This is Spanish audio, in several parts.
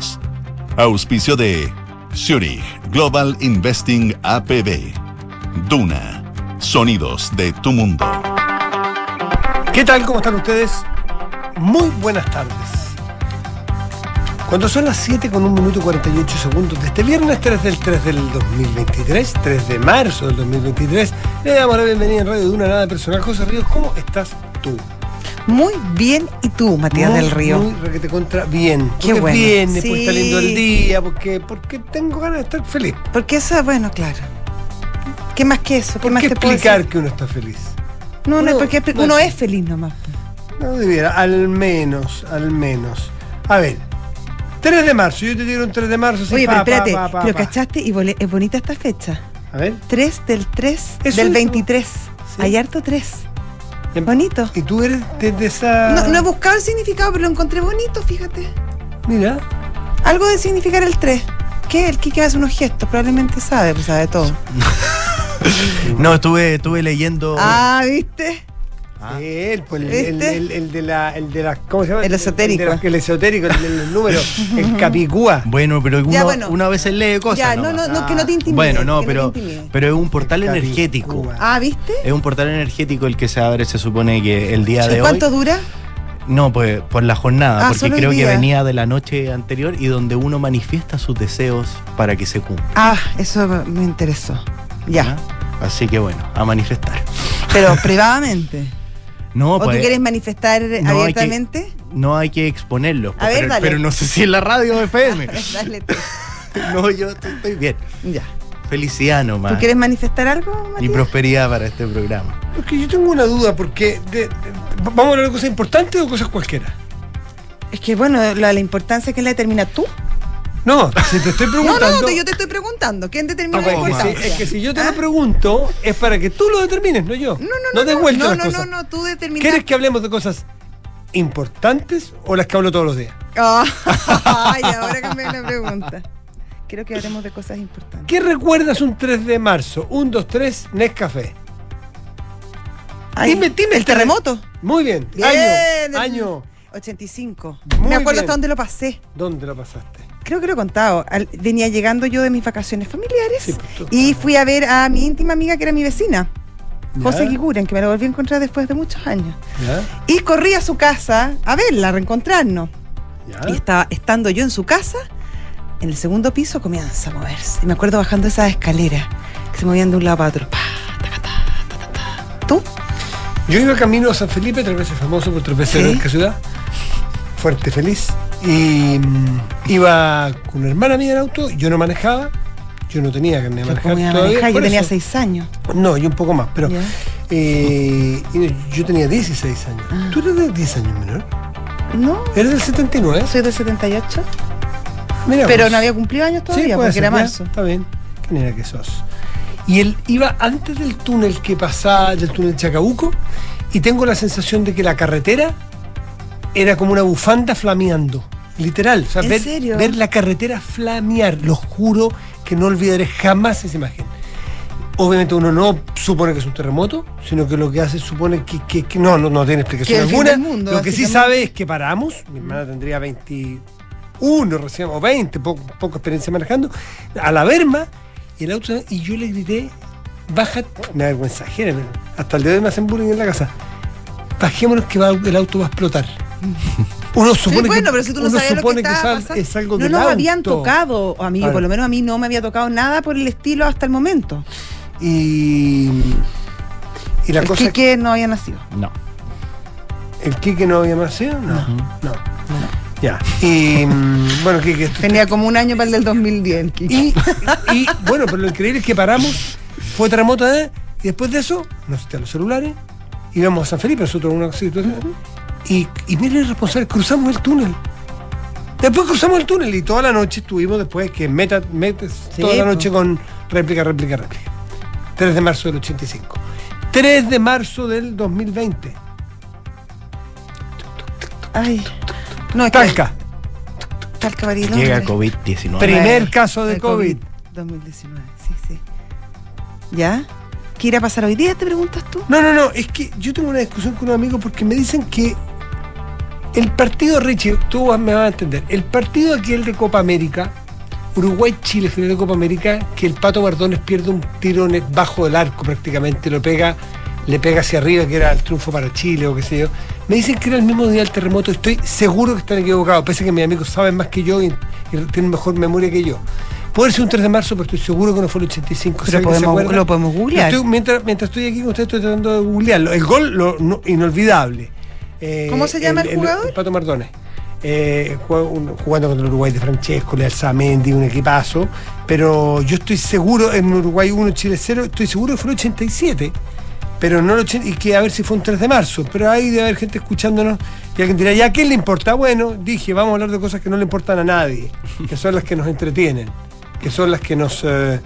Sonidos. Auspicio de Zurich Global Investing APB. Duna. Sonidos de tu mundo. ¿Qué tal? ¿Cómo están ustedes? Muy buenas tardes. Cuando son las 7 con 1 minuto y 48 segundos de este viernes 3 del 3 del 2023, 3 de marzo del 2023, le damos la bienvenida en Radio Duna Nada Personal. José Ríos, ¿cómo estás tú? Muy bien, ¿y tú, Matías Muy, del Río? Muy requete contra bien. Qué porque bueno. viene, porque Sí. está lindo el día, porque, porque tengo ganas de estar feliz. Porque eso, bueno, claro. ¿Qué más que eso? ¿Qué ¿Por más qué te explicar que uno está feliz? No, no, Uno- es porque no, uno es feliz nomás. No debiera, al menos, al menos. A ver, 3 de marzo, yo te digo un 3 de marzo. así, Oye, pa, pero pa, espérate, pa, pa, pero. ¿cachaste? Y es bonita esta fecha. A ver. 3 del 3 Eso del es, 23. Sí. Hay harto 3. Em- Bonito. Y tú eres de, de esa. No, no he buscado el significado, pero lo encontré bonito, fíjate. Mira, Algo de significar el 3. ¿Qué? El Kike hace unos gestos, probablemente sabe, pues sabe todo. No, estuve, estuve leyendo. Ah, ¿viste? Ah. él, pues, el, ¿Viste? el, el- el de la, el de la. ¿Cómo se llama? El esotérico. El, de la- el esotérico, el de los números. el capicúa. Bueno, pero uno, Ya, bueno. una vez se lee cosas. ya, no, no, no, que no te intimide. Bueno, no, pero, pero es un portal energético. Ah, ¿viste? Es un portal energético el que se abre, se supone que el día ¿Y de cuánto hoy. dura? No, pues por la jornada, Ah, porque creo que venía de la noche anterior y donde uno manifiesta sus deseos para que se cumplan. Ah, eso me interesó. Ya. ¿ah? Así que bueno, a manifestar. Pero privadamente. No, ¿O pues, tú quieres manifestar hay que- abiertamente? no hay que exponerlo. A ver, pero, dale. pero no sé si en la radio FM. Dale tú. no, yo estoy, estoy bien. Ya. Felicidad ¿Tú nomás. quieres manifestar algo, Y Matías? prosperidad para este programa. Porque yo tengo una duda, porque. de- de- ¿Vamos a hablar de cosas importantes o cosas cualquiera? Es que, bueno, la, la importancia que la determina tú. No, si te estoy No, preguntando. no, te- yo te estoy preguntando. ¿Quién determina Ah, la bueno, es, que importancia? si, es que si yo te ¿Ah? lo pregunto, es para que tú lo determines, no yo. No, no, no. No vuelta no, las no, cosas. no, no, tú determinas. ¿Quieres que hablemos de cosas importantes o las que hablo todos los días? Ah, Ay, ahora cambié la pregunta. Quiero que hablemos de cosas importantes. ¿Qué recuerdas un 3 de marzo? 1, 2, 3, Nescafé. Ay, Dime, dime. ¿El terremoto? Muy bien. Bien, año. Año. 85. Muy Me acuerdo bien. hasta dónde lo pasé. ¿Dónde lo pasaste? Creo que lo he contado. Al- venía llegando yo de mis vacaciones familiares Sí, pues, y fui a ver a mi íntima amiga que era mi vecina, ¿Ya? José Kikuren, que me la volví a encontrar después de muchos años. ¿Ya? Y corrí a su casa a verla, a reencontrarnos. ¿Ya? Y estaba, estando yo en su casa, en el segundo piso comienza a moverse. Y me acuerdo bajando esas escaleras que se movían de un lado para otro. Pa, taca, ta, ta, ta, ta. ¿Tú? Yo iba camino a San Felipe, tres veces famoso por tres veces Sí. en qué ciudad. Fuerte, feliz. Y mm, iba con una hermana mía en auto, yo no manejaba, yo no tenía carnet de Yo, manejar todavía. manejar, yo tenía seis años. No, yo un poco más, pero Ya. eh, yo tenía 16 años. Ah. ¿Tú eres de 10 años menor? No, ¿Eres del 79? soy del 78. Mira Pero vos. no había cumplido años todavía, puede porque ser, era ya, marzo. Está bien. ¿Qué manera que sos? Y él iba antes del túnel que pasaba, del túnel Chacabuco, y tengo la sensación de que la carretera era como una bufanda flameando. Literal. O sea, ¿En ver, serio? ver la carretera flamear. Lo juro que no olvidaré jamás esa imagen. Obviamente uno no supone que es un terremoto, sino que lo que hace supone que, que- que no, no, no tiene explicación alguna. mundo, lo que sí sabe es que paramos. Mi hermana tendría 21 recién, o 20, poco, poca experiencia manejando, a la Berma, y el auto, y yo le grité, baja, me da vergüenza pero hasta el día de hoy me hacen bullying en la casa. Bajémonos que va- el auto va a explotar. Uno supone Sí, bueno, que, pero si tú no uno sabías lo que supone que, estaba es al- pasando. es algo no del nos auto. habían tocado, a mí, por lo menos a mí no me había tocado nada por el estilo hasta el momento. Y, y la el cosa Quique no había nacido. No. ¿El Quique no había nacido? No, no. Ya. Y mm, bueno, Quique. esto- Tenía como un año para el del 2010. el Quique. Y, y, bueno, pero lo increíble es que paramos, fue terremoto, ¿eh? y después de eso, nos quitaron los celulares, íbamos a San Felipe, nosotros una situación, y, y mire el responsable, cruzamos el túnel. Después cruzamos el túnel y toda la noche estuvimos después que meta, metes Sí, toda la pues. noche con réplica, réplica, réplica. 3 de marzo del 85. 3 de marzo del 2020. Ay. No, es que- Talca. Talca Bariloche. Llega COVID-19. Primer caso de COVID. 2019, sí, sí. ¿Ya? ¿Qué irá a pasar hoy día, te preguntas tú? No, no, no, es que yo tengo una discusión con un amigo porque me dicen que El partido, Richie, tú me vas a entender. El partido aquel de Copa América, Uruguay-Chile, final de Copa América, que el Pato Bardones pierde un el- bajo del arco prácticamente, lo pega, le pega hacia arriba, que era el triunfo para Chile o qué sé yo. Me dicen que era el mismo día del terremoto, estoy seguro que están equivocados, pese a que mis amigos saben más que yo y, y tienen mejor memoria que yo. Puede ser un 3 de marzo, pero estoy seguro que no fue el 85. Pero ¿Sabe que se podemos- lo podemos googlear. Estoy- mientras, mientras estoy aquí con usted, estoy tratando de googlearlo. El gol, lo, no- inolvidable. Eh, ¿Cómo se llama el jugador? Pato Mardones. Eh, jugando contra el Uruguay de Francesco, le alza Mendy, un equipazo. Pero yo estoy seguro, en Uruguay 1, Chile 0, estoy seguro que fue el 87. Pero no el 80, y que a ver si fue un 3 de marzo. Pero ahí debe haber gente escuchándonos y alguien dirá, ¿ya a quién le importa? Bueno, dije, vamos a hablar de cosas que no le importan a nadie, que son las que nos entretienen, que son las que nos. eh,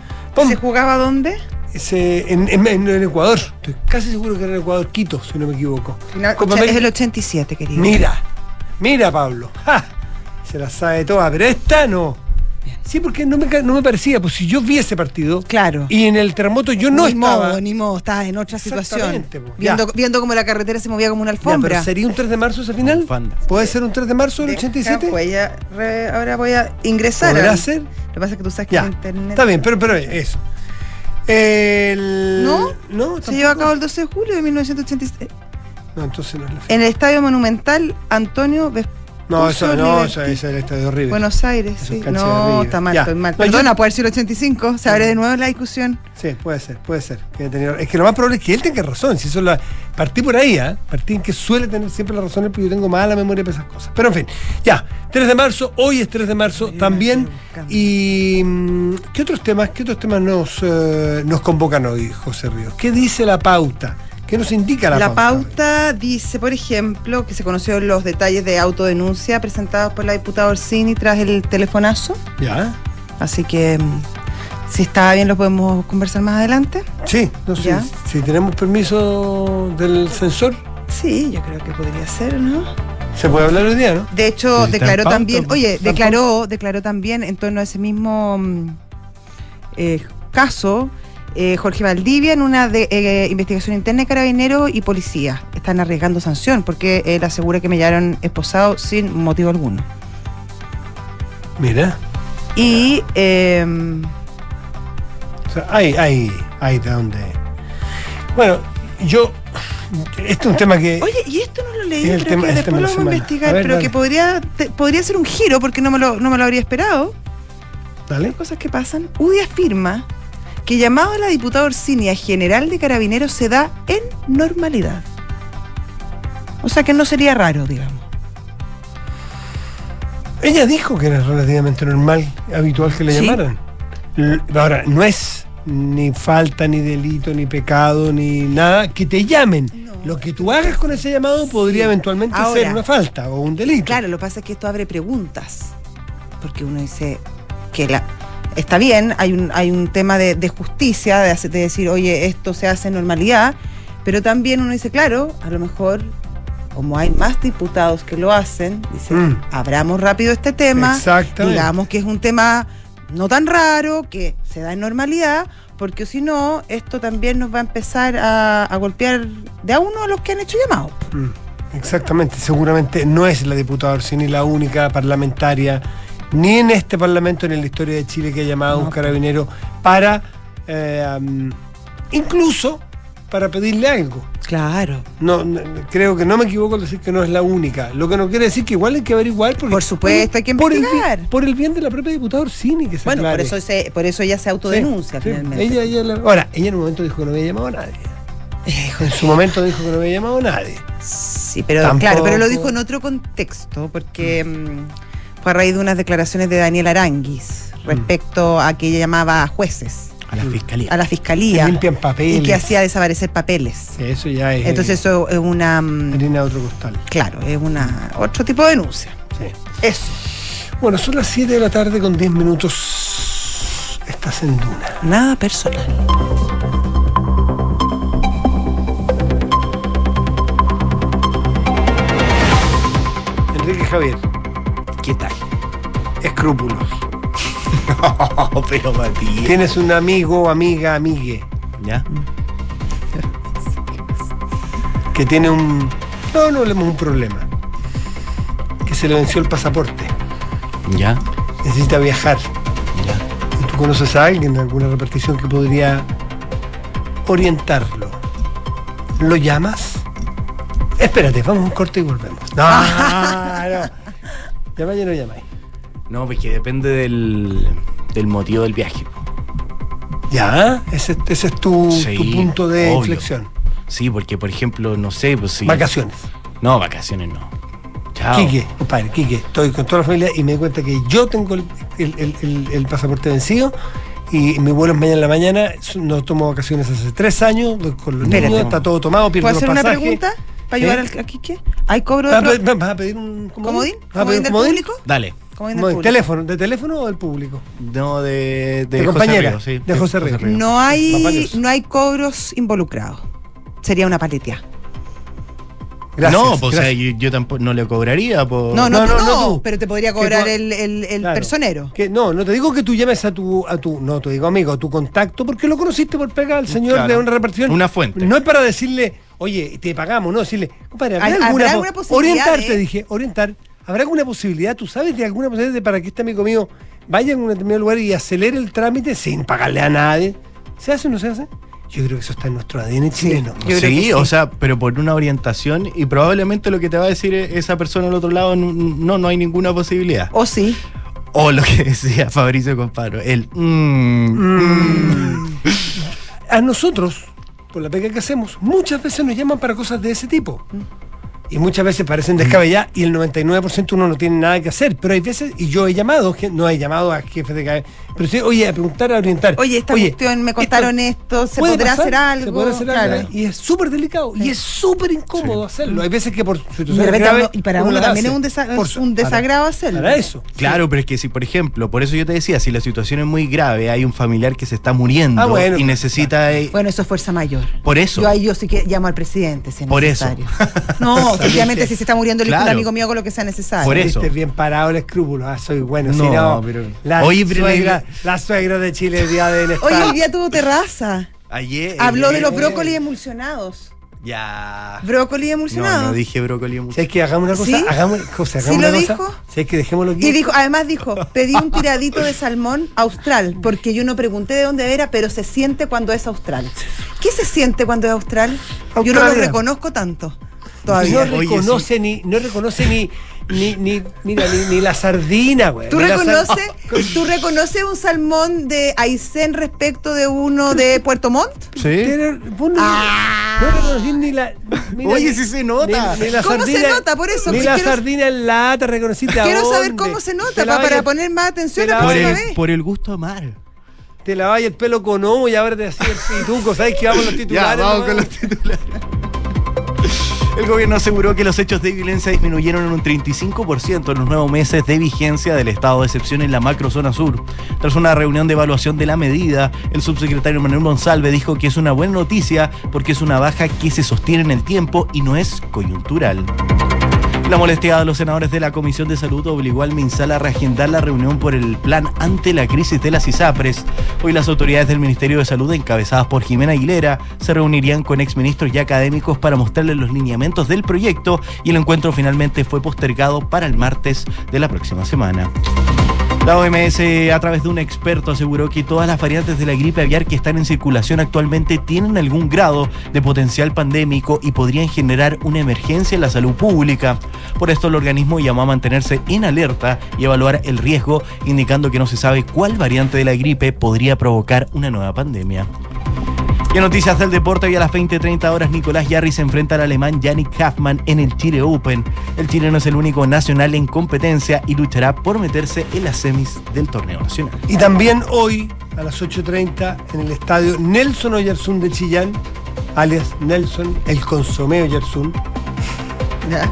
¿Se jugaba dónde? Ese- en, en- en- en Ecuador. Estoy casi seguro que era en Ecuador, Quito, si no me equivoco. Final- Copa es el 87, querido. Mira, mira, Pablo. ¡Ja! Se la sabe toda, pero esta no. Sí, porque no me, no me parecía, pues si yo vi ese partido Claro. y en el terremoto yo no ni estaba. modo, ni modo, estabas en otra situación. Exactamente, po. Viendo, Ya. viendo cómo la carretera se movía como una Ya, alfombra. pero ¿Sería un 3 de marzo ese final? ¿Puede ser un 3 de marzo del Deja, 87? voy a re- ahora voy a ingresar. ¿Podrá ser? Lo que pasa es que tú sabes que Ya, en internet. está bien, pero, pero eso. El... ¿No? No, Se llevó a cabo el 12 de julio de 1986 No, entonces no es la fecha. en el Estadio Monumental Antonio No, eso no, eso, eso es el estadio horrible. Buenos Aires, sí. No, River. está mal, Ya. estoy mal. No, yo- Perdona, puede ser el 85, se abre de nuevo la discusión. Sí, puede ser, puede ser. es que lo más probable es que él tenga razón. Si eso la, partí por ahí, ¿ah? partí en que suele tener siempre la razón, él, pero yo tengo mala memoria para esas cosas. Pero en fin, ya, 3 de marzo, hoy es 3 de marzo también. Y mm, ¿qué otros temas, qué otros temas nos, eh, nos convocan hoy, José Ríos? ¿Qué dice la pauta? ¿Qué nos indica la, La pauta? pauta dice, por ejemplo, que se conocieron los detalles de autodenuncia presentados por la diputada Orsini tras el telefonazo. ¿Ya? Así que, mm, si está bien, lo podemos conversar más adelante. Sí, no. Si tenemos permiso del censor, Sí, yo creo que podría ser, ¿no? se puede hablar hoy día, ¿no? De hecho, declaró pauta, también, oye, declaró, declaró también en torno a ese mismo mm, eh, caso eh, Jorge Valdivia en una de, eh, investigación interna de carabineros y policía. Están arriesgando sanción porque él asegura que me llevaron esposado sin motivo alguno. Mira. Y eh, O sea, hay, hay, hay de dónde. Bueno, yo. Este es un tema que. Oye, y esto no lo leí, pero tema- que el después lo vamos a investigar, A ver, pero dale. que podría, te- podría ser un giro porque no me lo, no me lo habría esperado. Dale. cosas que pasan. UDI afirma que llamado a la diputada Orsini a general de carabineros se da en normalidad. O sea que no sería raro, digamos. Ella dijo que era relativamente normal, habitual que le Sí. llamaran. Ahora, no es ni falta, ni delito, ni pecado, ni nada que te llamen. No. Lo que tú hagas con ese llamado podría eventualmente Ahora. ser una falta o un delito. Claro, lo que pasa es que esto abre preguntas. Porque uno dice que la. Está bien, hay un, hay un tema de, de justicia, de, de decir, oye, esto se hace en normalidad, pero también uno dice, claro, a lo mejor, como hay más diputados que lo hacen, dice, Mm. abramos rápido este tema, digamos que es un tema no tan raro, que se da en normalidad, porque si no, esto también nos va a empezar a, a golpear de a uno a los que han hecho llamado. Mm, Exactamente, seguramente no es la diputada Orsini la única parlamentaria, ni en este parlamento ni en la historia de Chile que ha llamado a un carabinero para, eh, incluso para pedirle algo. Claro. No, no, creo que no me equivoco al decir que no es la única. Lo que no quiere decir que igual hay que averiguar. Porque, Por supuesto, hay que por el, investigar. por el bien de la propia diputada Orsini que se Bueno, por eso, se, por eso ella se autodenuncia Sí, sí. finalmente. Ella, ella la- ahora, ella en un momento dijo que no había llamado a nadie. En su momento dijo que no había llamado a nadie. Sí, pero Tampoco- claro, pero lo dijo en otro contexto, porque mm, fue a raíz de unas declaraciones de Daniel Aranguis respecto a que ella llamaba a jueces, A la fiscalía. a la Que fiscalía, limpian papeles. y que hacía desaparecer papeles. Eso ya es. Entonces eso es una, mm, harina de otro costal. claro, es una otro tipo de denuncia. Sí. Eso. Bueno, son las 7 de la tarde con 10 minutos. Estás en Duna. Nada personal. Enrique Javier, ¿Qué tal? escrúpulos. No, pero Matías. Tienes un amigo, amiga, amigue, ¿Ya? que tiene un. No, no hablemos de un problema. que se le venció el pasaporte. Ya, Necesita viajar. ya. ¿Y tú conoces a alguien de alguna repartición que podría orientarlo? ¿Lo llamas? Espérate, vamos a un corte y volvemos. No, no. Llamáis y no llamáis. No, pues que depende del, del motivo del viaje. Ya, ese, ese es tu, Sí, tu punto de obvio. inflexión. Sí, porque por ejemplo, no sé, pues sí. Vacaciones. No, vacaciones no. Chao. Quique, compadre, Quique, estoy con toda la familia y me di cuenta que yo tengo el, el- el- el- el pasaporte vencido y mi vuelo es mañana en la mañana. No tomo vacaciones hace tres años, con los Espérate. niños, está todo tomado, pierdo ¿Puedo los hacer una pregunta para ayudar ¿Eh? al, a Quique? ¿Hay cobro de ¿Vas a, pro- pedir, vas a pedir un comodín? ¿Vas a pedir ¿Comodín del comodín? público? Dale. Comodín del Comodín. público. ¿Teléfono? ¿De teléfono o del público? No, de, de, De José compañera, Río, sí. de José Río. No hay, no hay cobros involucrados. Sería una paletea. Gracias. no, pues o sea, gracias. yo, yo tampoco no le cobraría por. No, no, No, no, no, no tú. pero te podría cobrar el, el, el Claro. personero. Que, no, no te digo que tú llames a tu, a tu, no te digo amigo, a tu contacto, porque lo conociste por pegar al señor Claro. de una repartición. Una fuente. No es para decirle, oye, te pagamos, no, decirle, compadre, ¿habrá ¿Hay- alguna, posibilidad orientarte, de- dije, orientar. ¿Habrá alguna posibilidad? ¿Tú sabes de alguna posibilidad de para que este amigo mío vaya a un determinado lugar y acelere el trámite sin pagarle a nadie? ¿Se hace o no se hace? Yo creo que eso está en nuestro ADN chileno. Yo creo sí, que sí. o sea, pero por una orientación y probablemente lo que te va a decir e- esa persona al otro lado, no, no, no hay ninguna posibilidad. O sí. O lo que decía Fabricio Comparo, el... mm, mm. A nosotros, por la pega que hacemos, muchas veces nos llaman para cosas de ese tipo. Y muchas veces parecen descabelladas y el 99% uno no tiene nada que hacer. Pero hay veces, y yo he llamado, que no he llamado a jefes de cabeza, pero sí, oye, a preguntar, a orientar. Oye, esta cuestión, me contaron esto, ¿se podrá pasar, hacer algo? Se podrá hacer Claro. algo. Y es súper delicado. Y es súper incómodo hacerlo. Hay veces que por situaciones graves, y para uno también es un, desa- su- un para- desagrado hacerlo. Para eso. Claro, pero es que si, por ejemplo, por eso yo te decía, si la situación es muy grave, hay un familiar que se está muriendo Ah, bueno, y necesita... eh, Bueno, eso es fuerza mayor. Por eso. Yo ahí yo sí que llamo al presidente si es Por eso. necesario. No, efectivamente, si se está muriendo el hijo de un Claro. amigo mío con lo que sea necesario. Por eso. Viste bien parado el escrúpulo. Ah, soy bueno. si No, no, pero- la, Oye, pero suegra, la- suegra de Chile el día del Hoy el día tuvo terraza. Ayer... Habló de ayer- los brócolis emulsionados. Ya... Brócoli No, emulsionados. no dije brócoli Si es que hagamos una cosa, ¿Sí? hagamos, José, ¿Sí hagamos lo una dijo? cosa. Si es que dejémoslo aquí. Y dijo, además dijo, pedí un tiradito de salmón austral, porque yo no pregunté de dónde era, pero se siente cuando es austral. ¿Qué se siente cuando es austral? Yo no lo reconozco tanto. No Todavía. Oye, reconoce ni, no reconoce ni, ni, ni, mira, ni, ni la sardina, güey. ¿Tú reconoces, ¿Tú reconoces un salmón de Aysén respecto de uno de Puerto Montt? Sí. Vos no, Ah. no reconocí ni la. mira, Oye, ni- sí se nota. Ni, ni la ¿Cómo se sardina, nota? Por eso, Ni que la quiero- sardina en lata reconociste a Quiero saber dónde. cómo se nota, para poner más atención te la próxima vez. por el gusto de amar. Te lavas el pelo con homo y ahora te hacía el pituco. ¿Sabes que vamos los titulares? Ya, vamos nomás? con los titulares. El gobierno aseguró que los hechos de violencia disminuyeron en un 35% en los nuevos meses de vigencia del estado de excepción en la macrozona sur. Tras una reunión de evaluación de la medida, el subsecretario Manuel Monsalve dijo que es una buena noticia porque es una baja que se sostiene en el tiempo y no es coyuntural. La molestia de los senadores de la Comisión de Salud obligó al MinSal a reagendar la reunión por el plan ante la crisis de las ISAPRES. Hoy las autoridades del Ministerio de Salud, encabezadas por Jimena Aguilera, se reunirían con exministros y académicos para mostrarles los lineamientos del proyecto y el encuentro finalmente fue postergado para el martes de la próxima semana. La OMS, a través de un experto, aseguró que todas las variantes de la gripe aviar que están en circulación actualmente tienen algún grado de potencial pandémico y podrían generar una emergencia en la salud pública. Por esto, el organismo llamó a mantenerse en alerta y evaluar el riesgo, indicando que no se sabe cuál variante de la gripe podría provocar una nueva pandemia. Y en noticias del deporte, hoy a las 20.30 horas, Nicolás Yarri se enfrenta al alemán Yannick Kaufmann en el Chile Open. El chileno es el único nacional en competencia y luchará por meterse en las semis del torneo nacional. Y también hoy, a las 8.30, en el estadio Nelson Oyarzún de Chillán, alias Nelson, el consomé Oyarzún. Ya.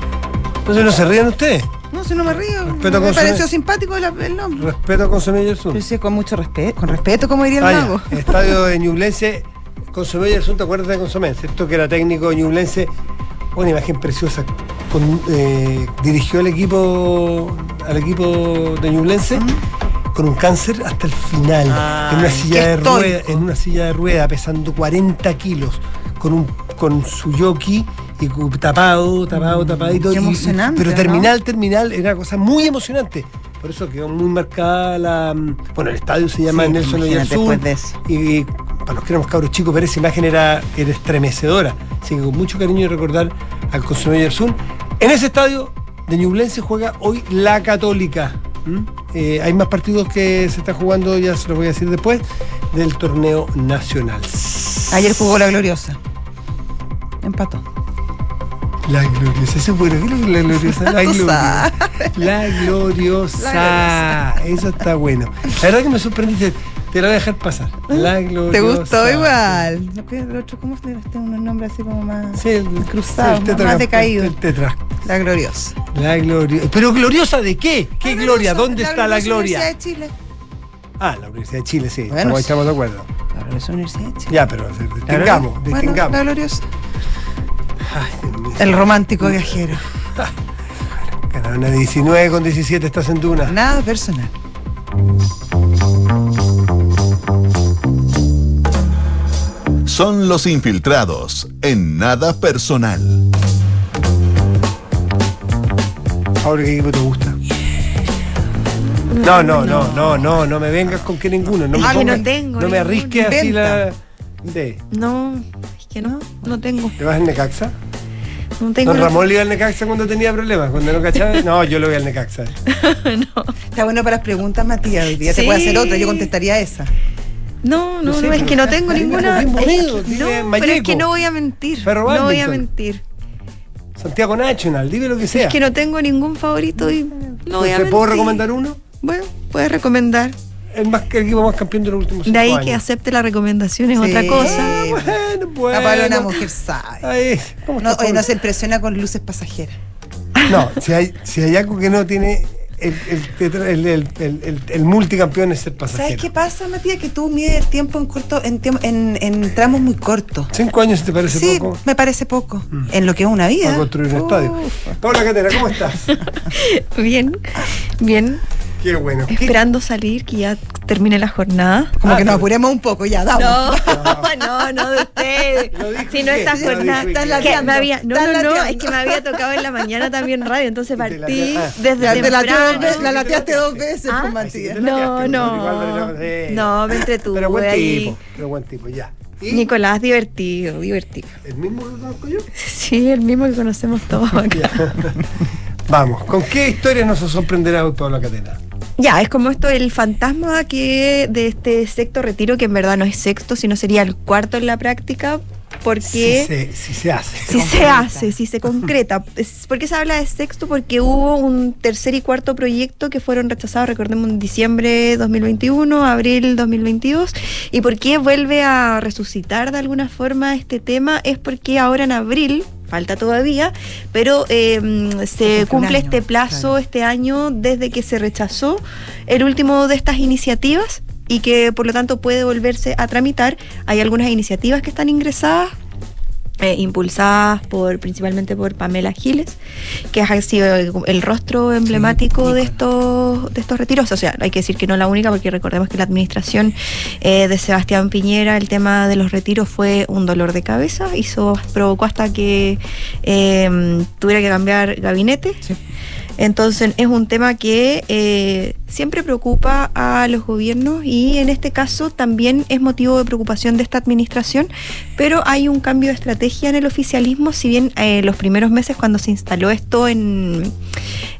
Entonces no se rían ustedes. No, si no me río. Respeto me pareció simpático el, el nombre. Respeto a consomé Oyarzún. Sí, con mucho respeto, con respeto, como diría el mago. Estadio de Ñublense, Consomé Oyarzún, ¿te acuerdas de Consomé? ¿Cierto? Que era técnico de Ñublense. Una imagen preciosa. Con, eh, dirigió al equipo, al equipo de Ñublense con un cáncer hasta el final. en, una silla de rueda, en una silla de rueda, pesando 40 kilos, con, un, con su jockey y tapado, tapado, tapadito. Qué y- y- emocionante, pero ¿no? terminal, terminal, era una cosa muy emocionante. Por eso quedó muy marcada la. mm, Bueno, el estadio se llama Sí, Nelson Oyarzún. después de eso. Y para los que éramos cabros chicos, ver esa imagen era, era estremecedora. Así que con mucho cariño recordar al Consuelo Oyarzún. En ese estadio de Ñublense juega hoy la Católica. ¿Mm? Eh, hay más partidos que se están jugando, ya se los voy a decir después, del torneo nacional. Ayer jugó la gloriosa. Empató. La gloriosa, ese es bueno, ¿qué es la gloriosa? La gloriosa. La gloriosa. Eso está bueno. La verdad que me sorprendiste. Te la voy a dejar pasar. La gloriosa. ¿Te gustó igual? ¿No que el otro, ¿Cómo se le tiene unos nombres así como más Sí, el cruzados, el más tetra- decaído? El tetra. La gloriosa. La gloriosa. ¿Pero gloriosa de qué? ¿Qué gloria? ¿Dónde está la gloria? Universidad de Chile. Ah, la Universidad de Chile, sí. Bueno, estamos, sí. de acuerdo. La gloriosa Universidad de Chile. Ya, pero La distingamos, bueno, distingamos. la gloriosa. Ay. El romántico viajero. Ganaron a 19 con 17 estás en Duna. Nada personal. Son los infiltrados en nada personal. Ahora, ¿qué equipo te gusta? No, no, no, no, no, no me vengas con que ninguno. No me, Ah, no tengo no me así la. De. No, es que no, no tengo. ¿Te vas al Necaxa? No tengo. Don Ramón le iba al Necaxa cuando tenía problemas, cuando no cachaba. No, yo lo voy al Necaxa. Está bueno para las preguntas, Matías. Hoy día te puede hacer otra. Yo contestaría esa. No, no, No sé, no, es que no tengo ninguna. es no, pero es que no voy a mentir. Ferro no voy a mentir. Santiago National, dime lo que sea. Es que no tengo ningún favorito y no voy a ¿Te mentir. puedo recomendar uno? Bueno, puedes recomendar. El, más, el equipo más campeón de los últimos cinco De ahí años. que acepte la recomendación es Sí. otra cosa. Ah, bueno, bueno. La Paola, una mujer sabe. Ay, ¿cómo No, oye, no se impresiona con luces pasajeras. No, si hay, si hay algo que no tiene el, el, el, el, el- el- el multicampeón es el pasajero. ¿Sabes qué pasa, Matías? Que tú mides el tiempo en corto, en, tiemp- en, en tramos muy cortos. ¿Cinco años te parece Sí, poco? me parece poco. Mm. En lo que es una vida. Para construir un estadio. Paula Catena, ¿cómo estás? Bien, bien. Qué bueno. ¿Qué- Esperando salir, que ya termine la jornada. Como Ah, que nos apuremos un poco, ya, damos. No, no, no de usted. Si no esta jornada. que me había, no, no, es que me había tocado en la mañana también radio, entonces partí ah. desde temprano. veces, la lateaste dos veces, Ah, pues, No, no. No, me entretuve Pero buen ahí. tipo, pero buen tipo, ya. ¿Y Nicolás, divertido, divertido. el mismo que conozco yo? Sí, el mismo que conocemos todos acá. Vamos, ¿con qué historia nos sorprenderá hoy Paula Catena? Ya, es como esto, el fantasma que de este sexto retiro, que en verdad no es sexto, sino sería el cuarto en la práctica, porque... Si se, si se hace. Si se hace, si se concreta. ¿Por qué se habla de sexto? Porque hubo un tercer y cuarto proyecto que fueron rechazados, recordemos, en diciembre 2021, abril 2022. ¿Y por qué vuelve a resucitar de alguna forma este tema? Es porque ahora en abril, falta todavía, pero eh, se cumple año, este plazo claro. este año desde que se rechazó el último de estas iniciativas y que por lo tanto puede volverse a tramitar. Hay algunas iniciativas que están ingresadas eh, impulsadas por principalmente por Pamela Giles, que ha sido el, el rostro emblemático de estos de estos retiros. O sea, hay que decir que no la única, porque recordemos que la administración eh, de Sebastián Piñera, el tema de los retiros fue un dolor de cabeza, hizo provocó hasta que eh, tuviera que cambiar gabinete. Sí. Entonces es un tema que eh, siempre preocupa a los gobiernos y en este caso también es motivo de preocupación de esta administración, pero hay un cambio de estrategia en el oficialismo, si bien eh, los primeros meses cuando se instaló esto en,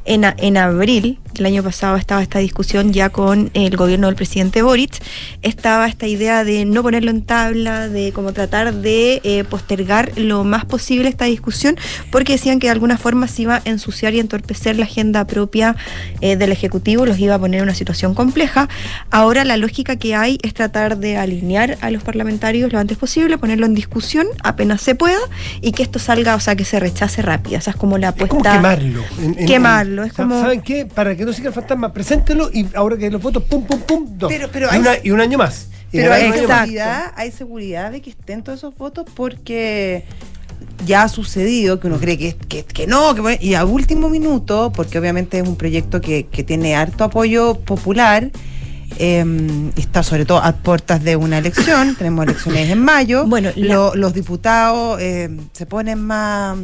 en, abril del año pasado estaba esta discusión ya con el gobierno del presidente Boric, estaba esta idea de no ponerlo en tabla, de como tratar de eh, postergar lo más posible esta discusión, porque decían que de alguna forma se iba a ensuciar y entorpecer la agenda propia eh, del Ejecutivo, los iba a poner en una situación compleja. Ahora la lógica que hay es tratar de alinear a los parlamentarios lo antes posible, ponerlo en discusión apenas se pueda y que esto salga, o sea, que se rechace rápido. Esa es como la Es como apuesta. quemarlo. en- en- Quemarlo, es como- ¿Saben qué? Para que no siga el fantasma, preséntelo y ahora que los votos, pum, pum, pum, dos. Pero- pero y, hay- una- y un año más. Y Pero hay seguridad, hay seguridad de que estén todos esos votos porque ya ha sucedido que uno cree que, que, que no, que, bueno, y a último minuto, porque obviamente es un proyecto que, que tiene harto apoyo popular, eh, está sobre todo a puertas de una elección, tenemos elecciones en mayo, Bueno, la- Lo- los diputados eh, se ponen más,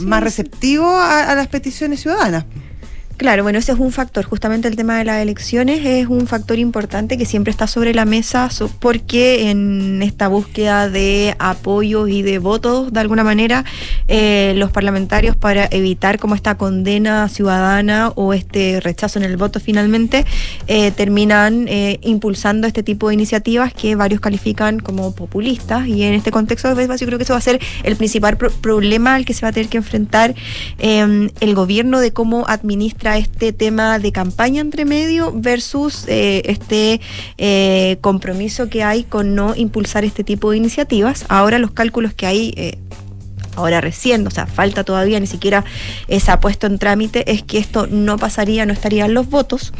más receptivos a, a las peticiones ciudadanas. Claro, bueno, ese es un factor. Justamente el tema de las elecciones es un factor importante que siempre está sobre la mesa porque en esta búsqueda de apoyos y de votos, de alguna manera, eh, los parlamentarios para evitar como esta condena ciudadana o este rechazo en el voto finalmente, eh, terminan eh, impulsando este tipo de iniciativas que varios califican como populistas y en este contexto pues, yo creo que eso va a ser el principal pro- problema al que se va a tener que enfrentar el gobierno de cómo administra este tema de campaña entre medio versus eh, este eh, compromiso que hay con no impulsar este tipo de iniciativas. Ahora los cálculos que hay... ahora recién, o sea, falta todavía, ni siquiera se ha puesto en trámite, es que esto no pasaría, no estarían los votos,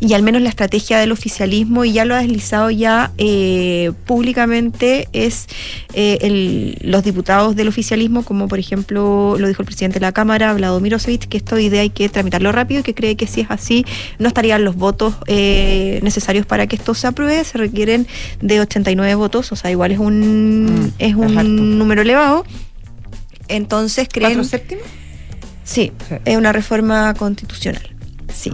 y al menos la estrategia del oficialismo, y ya lo ha deslizado ya eh, públicamente, es eh, el- los diputados del oficialismo, como por ejemplo lo dijo el presidente de la Cámara, Vladimir Osevich, que esta idea hay que tramitarlo rápido y que cree que si es así, no estarían los votos eh, necesarios para que esto se apruebe, se requieren de 89 votos, o sea, igual es un, Mm, es un número elevado. Entonces creen... ¿Cuatro séptimos? Sí, Sí. es una reforma constitucional. Sí.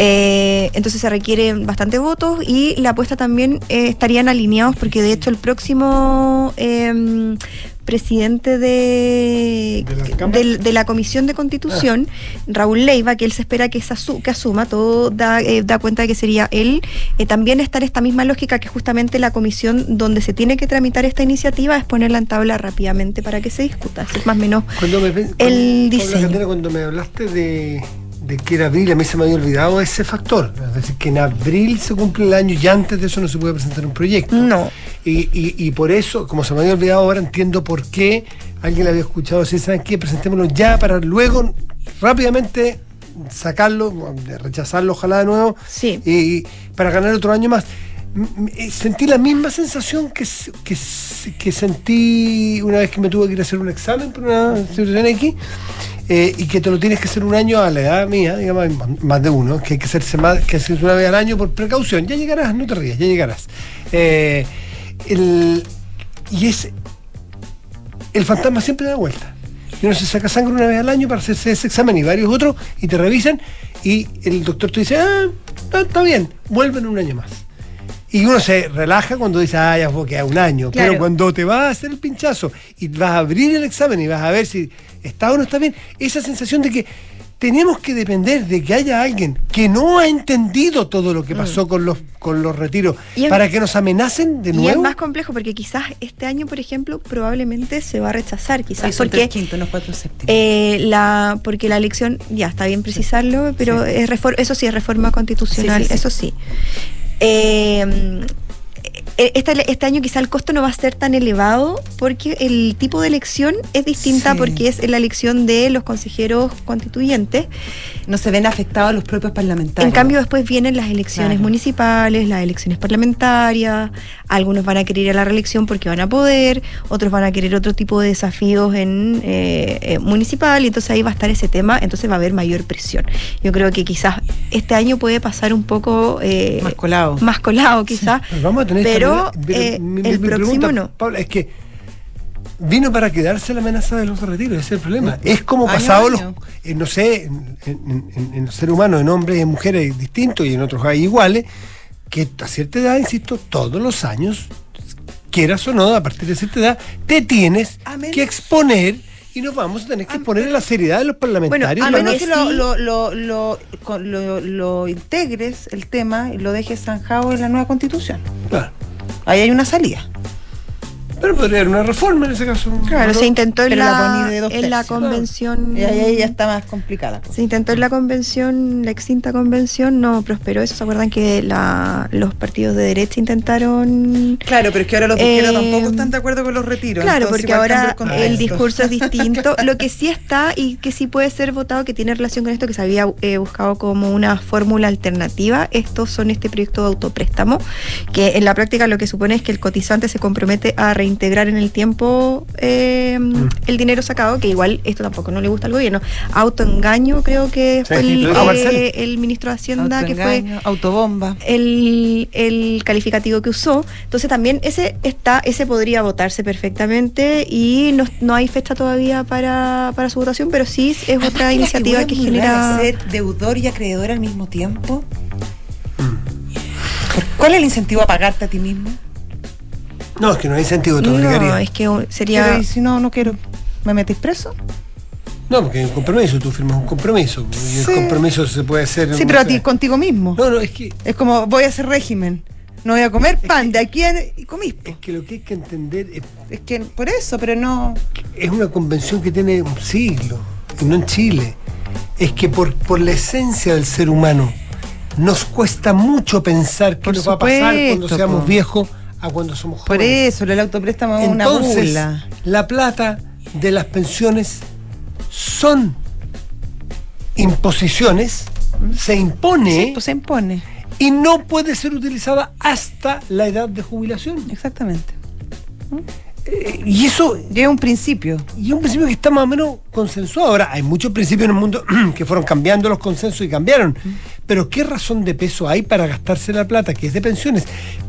Eh, entonces se requieren bastante votos y la apuesta también eh, estarían alineados porque de hecho el próximo eh, presidente de, ¿De la de la Comisión de Constitución, Raúl Leiva, que él se espera que, se asu- que asuma, todo da, eh, da cuenta de que sería él, eh, también está en esta misma lógica que justamente la comisión donde se tiene que tramitar esta iniciativa es ponerla en tabla rápidamente para que se discuta. Así es más o menos me, El cuando- diseño. Cuando me hablaste de, de que era abril, a mí se me había olvidado ese factor. Es decir, que en abril se cumple el año y antes de eso no se puede presentar un proyecto. No. Y, y- y por eso, como se me había olvidado ahora, entiendo por qué alguien le había escuchado decir, ¿saben qué? Presentémoslo ya para luego rápidamente sacarlo, rechazarlo ojalá de nuevo, Sí. y para ganar otro año más. Eh, Sentí la misma sensación que, que, que sentí una vez que me tuve que ir a hacer un examen por una situación X eh, y que te lo tienes que hacer un año a la edad mía, digamos, más- de uno, que hay que hacerse más, que hacerse una vez al año por precaución. Ya llegarás, no te rías, ya llegarás. Eh, el- y es el fantasma siempre da vuelta. Y uno se saca sangre una vez al año para hacerse ese examen y varios otros y te revisan y el doctor te dice, ah, está, está bien, vuelven un año más. Y uno se relaja cuando dice, ah, ya fue que a un año. Claro. Pero cuando te vas a hacer el pinchazo y vas a abrir el examen y vas a ver si está o no está bien, esa sensación de que tenemos que depender de que haya alguien que no ha entendido todo lo que pasó con los con los retiros Mm. Y es- para que nos amenacen de Y es nuevo. más complejo porque quizás este año, por ejemplo, probablemente se va a rechazar, quizás Sí, porque tres quintos, no cuatro eh, la porque la elección ya está bien precisarlo, pero es eso sí es reforma constitucional, Sí, sí, sí. eso sí. Eh, este, este año quizá el costo no va a ser tan elevado porque el tipo de elección es distinta Sí. porque es la elección de los consejeros constituyentes. No se ven afectados los propios parlamentarios. En cambio, después vienen las elecciones Claro. municipales, las elecciones parlamentarias. Algunos van a querer ir a la reelección porque van a poder, otros van a querer otro tipo de desafíos en eh, eh, municipal, y entonces ahí va a estar ese tema, entonces va a haber mayor presión. Yo creo que quizás este año puede pasar un poco eh, Más colado. más colado, quizás, Pues vamos a tener esta pero eh, mi- mi- el mi próximo pregunta, no. Paula, es que vino para quedarse la amenaza de los retiros, ese es el problema. Es como Año pasado los, eh, no sé, en, en- en- en el ser humano, en hombres y en mujeres distintos y en otros hay iguales, que a cierta edad, insisto, todos los años, quieras o no, a partir de cierta edad, te tienes que exponer y nos vamos a tener que exponer a la seriedad de los parlamentarios. a A menos que lo, lo, lo, lo, con- lo- lo integres el tema y lo dejes zanjado en la nueva constitución. Claro. Ahí hay una salida. Pero podría haber una reforma en ese caso. Claro, se intentó en la en la convención. Y ahí, ya está más complicada. Se intentó en la convención, la extinta convención, no prosperó eso. ¿Se acuerdan que la- los partidos de derecha intentaron Claro, pero es que ahora los de Eh, tampoco están de acuerdo con los retiros. Claro, entonces porque ahora el discurso es distinto. Lo que sí está y que sí puede ser votado, que tiene relación con esto, que se había eh, buscado como una fórmula alternativa, estos son este proyecto de autopréstamo, que en la práctica lo que supone es que el cotizante se compromete a reinvertir reintegrar en el tiempo eh, Mm. el dinero sacado, que igual esto tampoco no le gusta al gobierno. Autoengaño, creo que Sí, fue el, eh, el ministro de Hacienda, que fue Autoengaño, autobomba. el, el calificativo que usó. Entonces también ese está, ese podría votarse perfectamente y no, no hay fecha todavía para, para su votación, pero sí es otra iniciativa que genera. ser deudor y acreedor al mismo tiempo? ¿Cuál es el incentivo a pagarte a ti mismo? No, es que no hay sentido, te obligaría. No, es que sería. Pero, ¿y si no, no quiero, ¿me metes preso? No, porque hay un compromiso, tú firmas un compromiso. Y el Sí. compromiso se puede hacer. Sí, pero a sé. ti contigo mismo. No, no, es que, Es como voy a hacer régimen. No voy a comer pan de aquí a... y comís. es que lo que hay que entender es, Es que por eso, pero no. es una convención que tiene un siglo, y no en Chile. Es que por, por la esencia del ser humano nos cuesta mucho pensar qué Por nos va a pasar cuando seamos po. viejos a cuando somos Por jóvenes. eso, el autopréstamo es una burla. la plata de las pensiones son imposiciones, se impone Sí, pues se impone. y no puede ser utilizada hasta la edad de jubilación. Exactamente. Eh, y eso Llega un principio. y es un principio que está más o menos consensuado. Ahora, hay muchos principios en el mundo que fueron cambiando los consensos y cambiaron. Pero ¿qué razón de peso hay para gastarse la plata, que es de pensiones?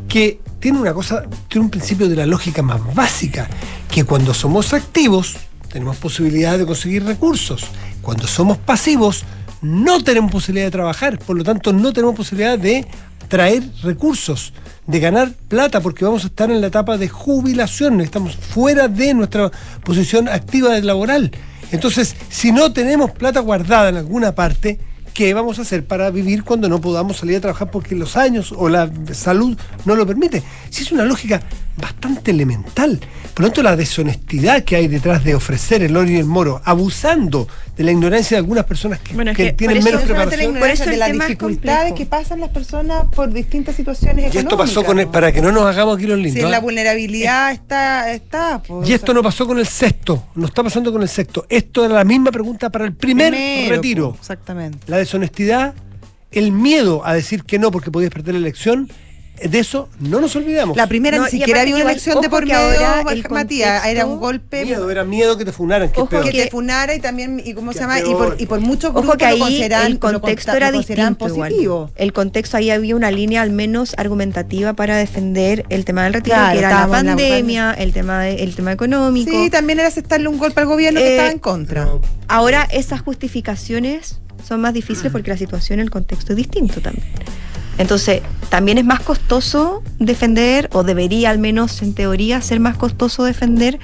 Que tiene una cosa, tiene un principio de la lógica más básica, que cuando somos activos tenemos posibilidad de conseguir recursos. Cuando somos pasivos no tenemos posibilidad de trabajar, por lo tanto no tenemos posibilidad de traer recursos, de ganar plata, porque vamos a estar en la etapa de jubilación, estamos fuera de nuestra posición activa laboral. Entonces, si no tenemos plata guardada en alguna parte, ¿qué vamos a hacer para vivir cuando no podamos salir a trabajar porque los años o la salud no lo permite? Si es una lógica bastante elemental. Por lo tanto, la deshonestidad que hay detrás de ofrecer el oro y el moro, abusando de la ignorancia de algunas personas que, Bueno, es que que tienen menos la preparación. Por eso de el las dificultades que pasan las personas por distintas situaciones Y económicas. esto pasó con el, para que no nos hagamos aquí los Si lindos. la ¿ah? vulnerabilidad está, está. po, Y esto no pasó con el sexto, no está pasando con el sexto. Esto era la misma pregunta para el primer primero, retiro. po, exactamente. La deshonestidad, el miedo a decir que no porque podías perder la elección, de eso no nos olvidamos. La primera No, ni siquiera había una elección de ojo por que medio, ahora Matías. Era un golpe miedo, era miedo que te funaran, que es Ojo peor. que que- te funara y también, y cómo Que se llama, y por, y por muchos Ojo grupos que lo ahí el contexto era distinto positivo. El contexto ahí había una línea al menos argumentativa para defender el tema del retiro, Claro, que era la pandemia, el tema de- el tema económico. Sí, también era aceptarle un golpe al gobierno que Eh, estaba en contra. Ahora esas justificaciones son más difíciles porque la situación, el contexto es distinto también. Entonces, también es más costoso defender, o debería al menos en teoría ser más costoso defender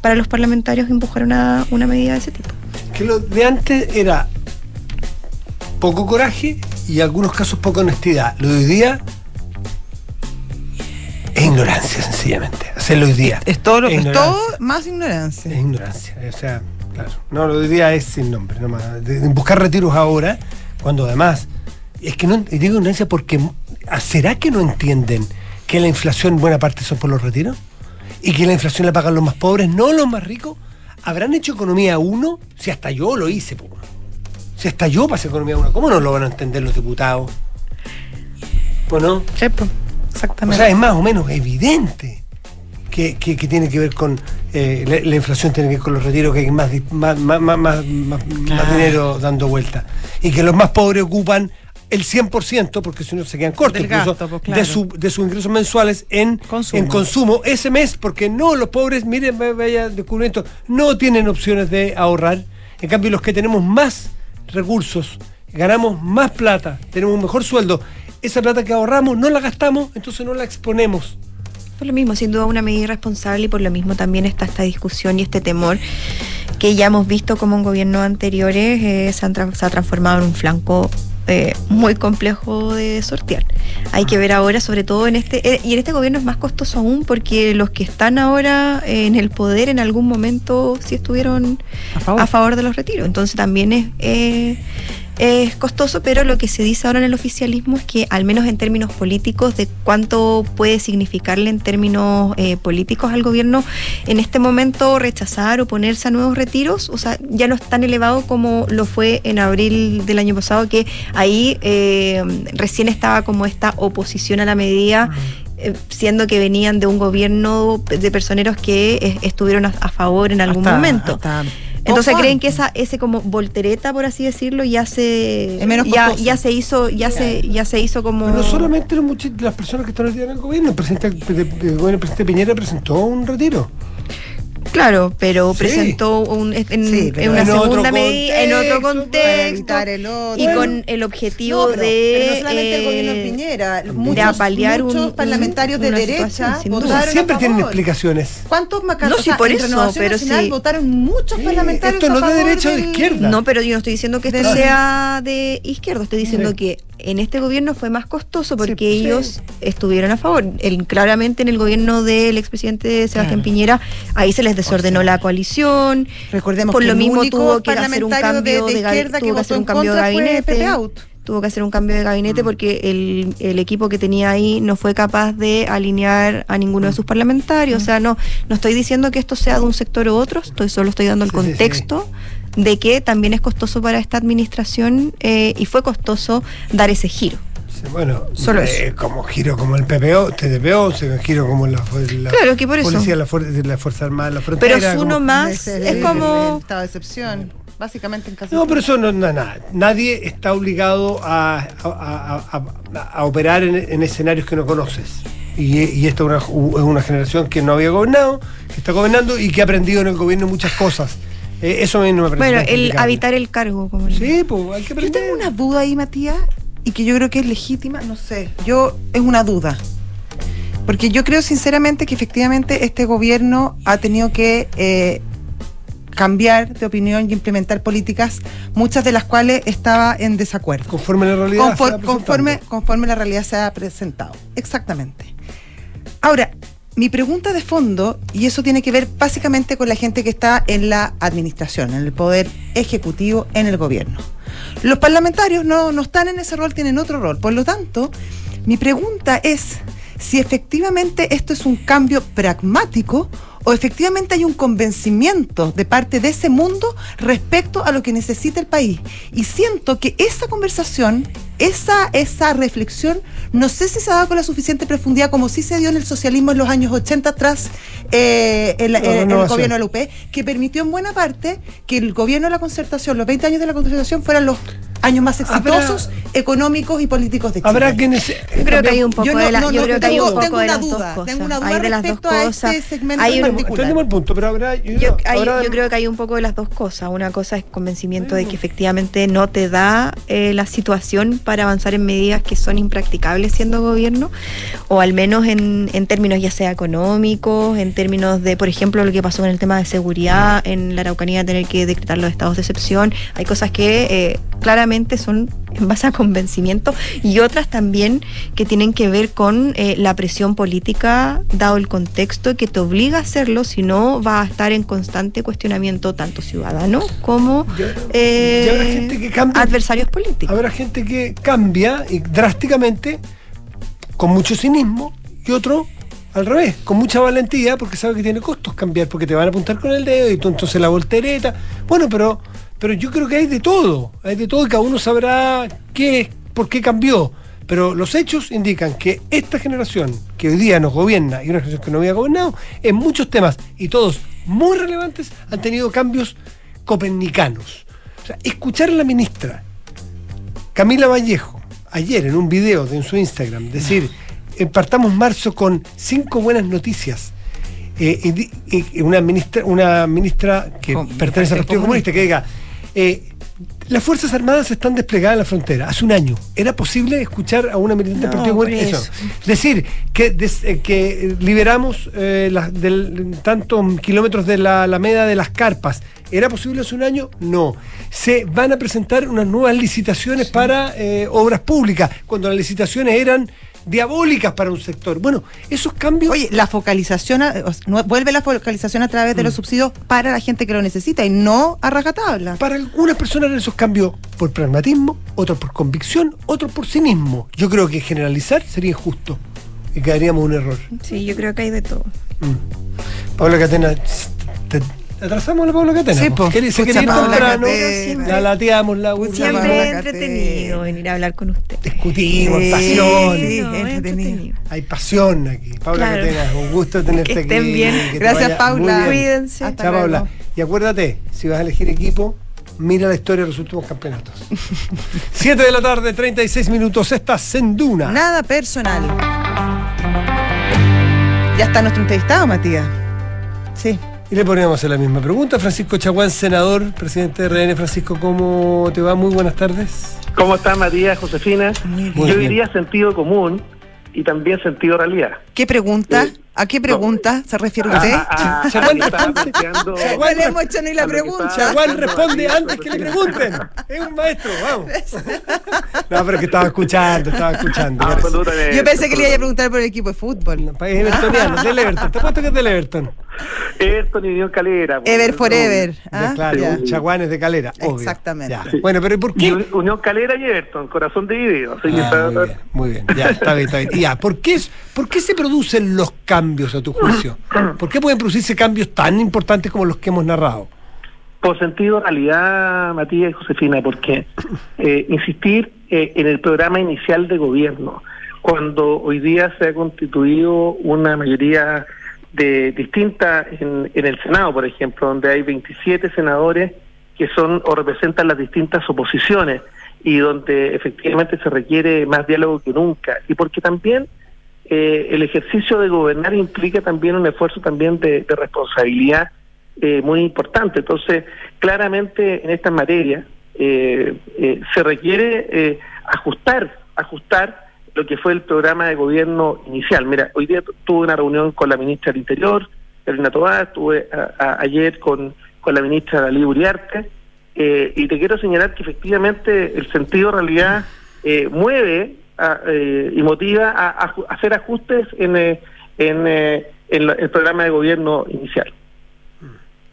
para los parlamentarios empujar una, una medida de ese tipo. que lo de antes era poco coraje y en algunos casos poca honestidad. Lo de hoy día es ignorancia, sencillamente. Hacerlo hoy día. Es todo, lo- es todo más ignorancia. Es ignorancia. O sea, claro. No, lo de hoy día es sin nombre. nomás. De, de buscar retiros ahora, cuando además. Es que no digo ignorancia porque. ¿Será que no entienden que la inflación en buena parte son por los retiros? ¿Y que la inflación la pagan los más pobres, no los más ricos? ¿Habrán hecho economía uno? Si hasta yo lo hice, po. Si hasta yo pasé economía uno, ¿cómo no lo van a entender los diputados? Pues no. Sí, pues, O exactamente. sea, es más o menos evidente que, que- que tiene que ver con eh, la, la inflación, tiene que ver con los retiros, que hay más, más, más, más, más- más- más Claro. dinero dando vuelta. Y que los más pobres ocupan el 100%, porque si no se quedan cortos Del incluso, gasto, pues, claro. de, su- de sus ingresos mensuales en Consumo. en consumo ese mes, porque no, los pobres, miren, vaya descubrimiento, no tienen opciones de ahorrar. En cambio, los que tenemos más recursos, ganamos más plata, tenemos un mejor sueldo, esa plata que ahorramos no la gastamos, entonces no la exponemos. Por lo mismo, sin duda una medida irresponsable y por lo mismo también está esta discusión y este temor que ya hemos visto como en gobiernos anteriores eh, se, han tra- se ha transformado en un flanco eh, muy complejo de sortear. Hay que ver ahora, sobre todo en este, eh, y en este gobierno es más costoso aún porque los que están ahora eh, en el poder en algún momento sí estuvieron A favor. a favor de los retiros. Entonces también es, eh, es costoso, pero lo que se dice ahora en el oficialismo es que al menos en términos políticos, de cuánto puede significarle en términos eh, políticos al gobierno en este momento rechazar o ponerse a nuevos retiros, o sea, ya no es tan elevado como lo fue en abril del año pasado, que ahí eh, recién estaba como esta oposición a la medida. eh, siendo que venían de un gobierno de personeros que eh, estuvieron a, a favor en algún Hasta- momento. hasta Entonces creen que esa ese como voltereta por así decirlo ya se ya, ya se hizo ya se ya se hizo como Pero no solamente los las personas que están en el gobierno, el presidente, el, presidente Piñera presentó un retiro. Claro, pero Sí. presentó un, en, Sí, en pero una en segunda medida, en otro contexto, el otro. y Bueno, con el objetivo No, pero- de, pero no solamente el gobierno de eh, Piñera, de muchos, apalear un- muchos un- parlamentarios de una derecha situación, votaron a Siempre tienen explicaciones. ¿Cuántos macaros? No, sí, por en eso, pero sí. votaron muchos Sí, parlamentarios esto no es de derecha o de izquierda. No, pero yo no estoy diciendo que esto De- sea de izquierda, estoy diciendo Sí. que en este gobierno fue más costoso porque Sí, sí. ellos estuvieron a favor. El- claramente en el gobierno del expresidente Sebastián Claro. Piñera, ahí se les desordenó O sea, la coalición. Recordemos Por que lo mismo único tuvo que hacer un cambio de, de, de gabi- izquierda que tuvo que hacer un cambio de gabinete. Tuvo que hacer un cambio de gabinete Mm. porque el, el equipo que tenía ahí no fue capaz de alinear a ninguno Mm. de sus parlamentarios. O sea, no, no estoy diciendo que esto sea de un sector u otro, estoy solo estoy dando el Sí, sí, sí. De que también es costoso para esta administración eh, y fue costoso dar ese giro. Bueno, Solo eh, eso. como giro como el PPO, TDPO, se giro como la, la Claro, que por eso. policía, la, fuer- de la Fuerza Armada, la frontera. Pero es uno como- más, es como... el estado de excepción, básicamente en caso No, de- pero eso no es nada. Nadie está obligado a, a- a- a- a operar en, en escenarios que no conoces. Y, y esta es una, una generación que no había gobernado, que está gobernando y que ha aprendido en el gobierno muchas cosas. Eh, eso a mí no me parece Bueno, el habitar el cargo, como le- Sí, pues hay que Yo aprender. tengo una duda ahí, Matías, y que yo creo que es legítima, no sé, yo es una duda. Porque yo creo sinceramente que efectivamente este gobierno ha tenido que eh, cambiar de opinión y implementar políticas, muchas de las cuales estaba en desacuerdo. Conforme la realidad. Confor- se presentando. conforme, conforme la realidad se ha presentado. Exactamente. Ahora, mi pregunta de fondo, y eso tiene que ver básicamente con la gente que está en la administración, en el poder ejecutivo, en el gobierno. Los parlamentarios no, no están en ese rol, tienen otro rol. Por lo tanto, mi pregunta es si efectivamente esto es un cambio pragmático o efectivamente hay un convencimiento de parte de ese mundo respecto a lo que necesita el país. Y siento que esa conversación, esa, esa reflexión, no sé si se ha dado con la suficiente profundidad como sí se dio en el socialismo en los años 80 tras eh, el, La el- el renovación. gobierno de la UP, que permitió en buena parte que el gobierno de la concertación, los 20 años de la concertación, fueran los años más Habrá- exitosos, económicos y políticos de Chile. Habrá quienes. Yo creo que hay un poco Yo no- de la, no, yo no, creo que hay tengo- un poco tengo de una las duda, dos cosas. tengo una duda hay de las dos a este cosas. segmento Hay en particular. El punto, pero habrá. Yo, Yo, hay- habrá- yo creo que hay un poco de las dos cosas. Una cosa es convencimiento de que efectivamente no te da eh, la situación para avanzar en medidas que son impracticables siendo gobierno, o al menos en, en términos ya sea económicos, en términos de, por ejemplo, lo que pasó con el tema de seguridad en la Araucanía, tener que decretar los estados de excepción. Hay cosas que eh, claramente son en base a convencimiento y otras también que tienen que ver con eh, la presión política, dado el contexto, que te obliga a hacerlo, si no va a estar en constante cuestionamiento tanto ciudadano como Ya- eh, ya habrá gente que cambia. adversarios políticos. Habrá gente que cambia y drásticamente, con mucho cinismo, y otro al revés, con mucha valentía, porque sabe que tiene costos cambiar, porque te van a apuntar con el dedo y tú entonces la voltereta. Bueno, pero, pero yo creo que hay de todo, hay de todo y cada uno sabrá qué, por qué cambió. Pero los hechos indican que esta generación que hoy día nos gobierna y una generación que no había gobernado, en muchos temas, y todos muy relevantes, han tenido cambios copernicanos. O sea, escuchar a la ministra Camila Vallejo, ayer en un video de en su Instagram, decir, eh, partamos marzo con cinco buenas noticias. Eh, una ministra, una ministra que Com- pertenece al Partido Partido Comunista, que diga, eh, las Fuerzas Armadas están desplegadas en la frontera. Hace un año. ¿Era posible escuchar a una militante del No, Partido Comunista? eso. Decir que, des- eh, que liberamos eh, del- tantos kilómetros de la Alameda de las Carpas. ¿Era posible hace un año? No. Se van a presentar unas nuevas licitaciones para eh, obras públicas, cuando las licitaciones eran diabólicas para un sector. Bueno, esos cambios... Oye, la focalización, a- o sea, no- vuelve la focalización a través Mm. de los subsidios para la gente que lo necesita y no a rajatabla. Para algunas personas eran esos cambios por pragmatismo, otros por convicción, otros por cinismo. Yo creo que generalizar sería injusto y quedaríamos un error. Sí, yo creo que hay de todo. Mm. Paula Catena, te- Atrasamos la Paula Catena. Sí, po. quería ir Paula temprano. La lateamos, la Paula Siempre es entretenido venir a hablar con usted. discutimos, Sí. pasión. Sí, No, entretenido. Hay pasión aquí. Paula Claro. Catena, un gusto tenerte Que aquí. estén bien. que Gracias, Paula. bien. Cuídense. Hasta Chao, Paula. Y acuérdate, si vas a elegir equipo, mira la historia de los últimos campeonatos. 7 de la tarde, 36 minutos. Estás en Duna. Nada personal. Ya está nuestro entrevistado, Matías. Sí. Y le ponemos hacer la misma pregunta. Francisco Chaguán, senador, presidente de RN. Francisco, ¿cómo te va? Muy buenas tardes. ¿Cómo está Matías, Josefina? Muy bien. Yo diría sentido común y también sentido realidad. ¿Qué pregunta? Sí. ¿A qué pregunta se refiere usted? A- a- a- Chaguán, a- estaba responde. planteando- Chaguán, No le hemos hecho ni la pregunta. Chaguán responde antes que le pregunten. Es un maestro, vamos. No, pero es que estaba escuchando, estaba escuchando. Absolutamente. Yo pensé que le iba a preguntar por el equipo de fútbol. País evertoniano, del Everton. Te apuesto que es del Everton. Everton y Unión Calera. pues, Ever no, forever. De- ¿ah? claro. Chaguán es de Calera, obvio. Exactamente. Ya. Bueno, pero ¿y por qué? Un- Unión Calera y Everton, corazón dividido. Así que Ah, está- muy bien, muy bien. Ya, está bien, está bien. Y Ya, ¿por qué, es- ¿por qué se producen los cambios a tu juicio? ¿Por qué pueden producirse cambios tan importantes como los que hemos narrado? Por sentido realidad, Matías y Josefina, porque eh, insistir eh, en el programa inicial de gobierno, cuando hoy día se ha constituido una mayoría de distinta en, en el Senado, por ejemplo, donde hay 27 senadores que son o representan las distintas oposiciones y donde efectivamente se requiere más diálogo que nunca y porque también eh, el ejercicio de gobernar implica también un esfuerzo también de, responsabilidad eh, muy importante. Entonces, claramente en esta materia eh, eh, se requiere eh, ajustar, ajustar lo que fue el programa de gobierno inicial. Mira, hoy día tu- tuve una reunión con la ministra del Interior, Carolina Tobar, tuve ayer con, con la ministra Dalí Uriarte, eh, y te quiero señalar que efectivamente el sentido realidad mueve a- eh, y motiva a, a hacer ajustes en, eh, en, eh, en el programa de gobierno inicial.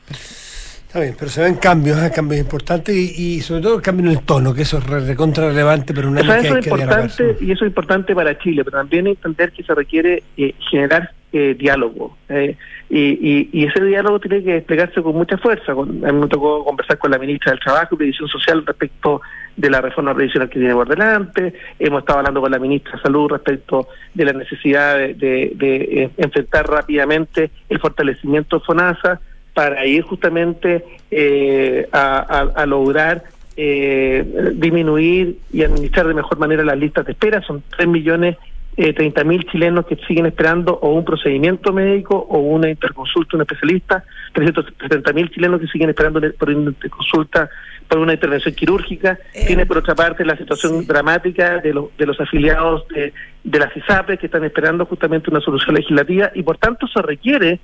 Está bien, pero se ven cambios, ¿eh? cambios importantes y, y sobre todo el cambio en el tono, que eso es re- recontra relevante, pero una O sea, eso hay es que importante y eso es importante para Chile, pero también entender que se requiere eh, generar eh, diálogo. eh, y, y- y ese diálogo tiene que desplegarse con mucha fuerza. Con, a mí me tocó conversar con la ministra del Trabajo y Previsión Social respecto de la reforma previsional que tiene por delante. Hemos estado hablando con la ministra de Salud respecto de la necesidad de, eh, enfrentar rápidamente el fortalecimiento de FONASA para ir justamente eh, a lograr eh, disminuir y administrar de mejor manera las listas de espera. Son 3 millones eh, 30 mil chilenos que siguen esperando o un procedimiento médico o una interconsulta, un especialista, 370 mil chilenos que siguen esperando por una interconsulta, por una intervención quirúrgica. Eh, Tiene por otra parte la situación sí. dramática de, los de los afiliados de, de las ISAPRES que están esperando justamente una solución legislativa y por tanto se requiere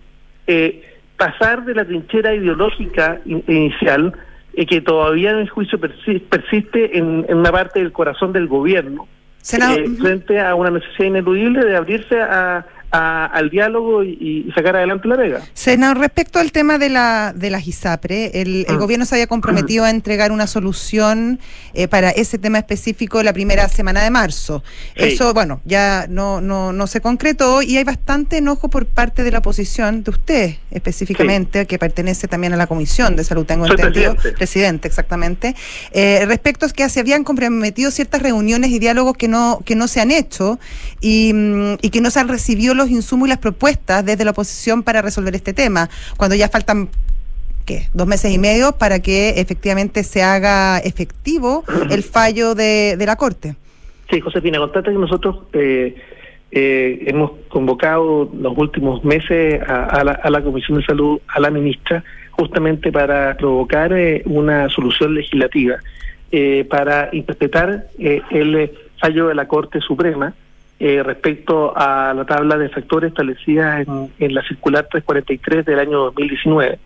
eh, pasar de la trinchera ideológica in- inicial eh, que todavía en el juicio persi- persiste en, en una parte del corazón del gobierno Eh, frente a una necesidad ineludible de abrirse a, a- al diálogo y, y sacar adelante la vega. Senador, respecto al tema de la de las ISAPRE, el, el Mm. gobierno se había comprometido a entregar una solución eh, para ese tema específico la primera semana de marzo. Sí. Eso, bueno, ya no, no, no se concretó y hay bastante enojo por parte de la oposición, de usted específicamente, que pertenece también a la Comisión de Salud, tengo Soy entendido. presidente. exactamente. Eh, respecto a que se habían comprometido ciertas reuniones y diálogos que no, que no se han hecho y, mm, y que no se han recibido los insumos y las propuestas desde la oposición para resolver este tema, cuando ya faltan ¿qué? dos meses y medio para que efectivamente se haga efectivo el fallo de, de la Corte. Sí, Josefina, contate que nosotros eh, eh, hemos convocado los últimos meses a, a la, a la Comisión de Salud, a la ministra, justamente para provocar eh, una solución legislativa, eh, para interpretar eh, el fallo de la Corte Suprema eh, respecto a la tabla de factores establecida en, la circular 343 del año 2019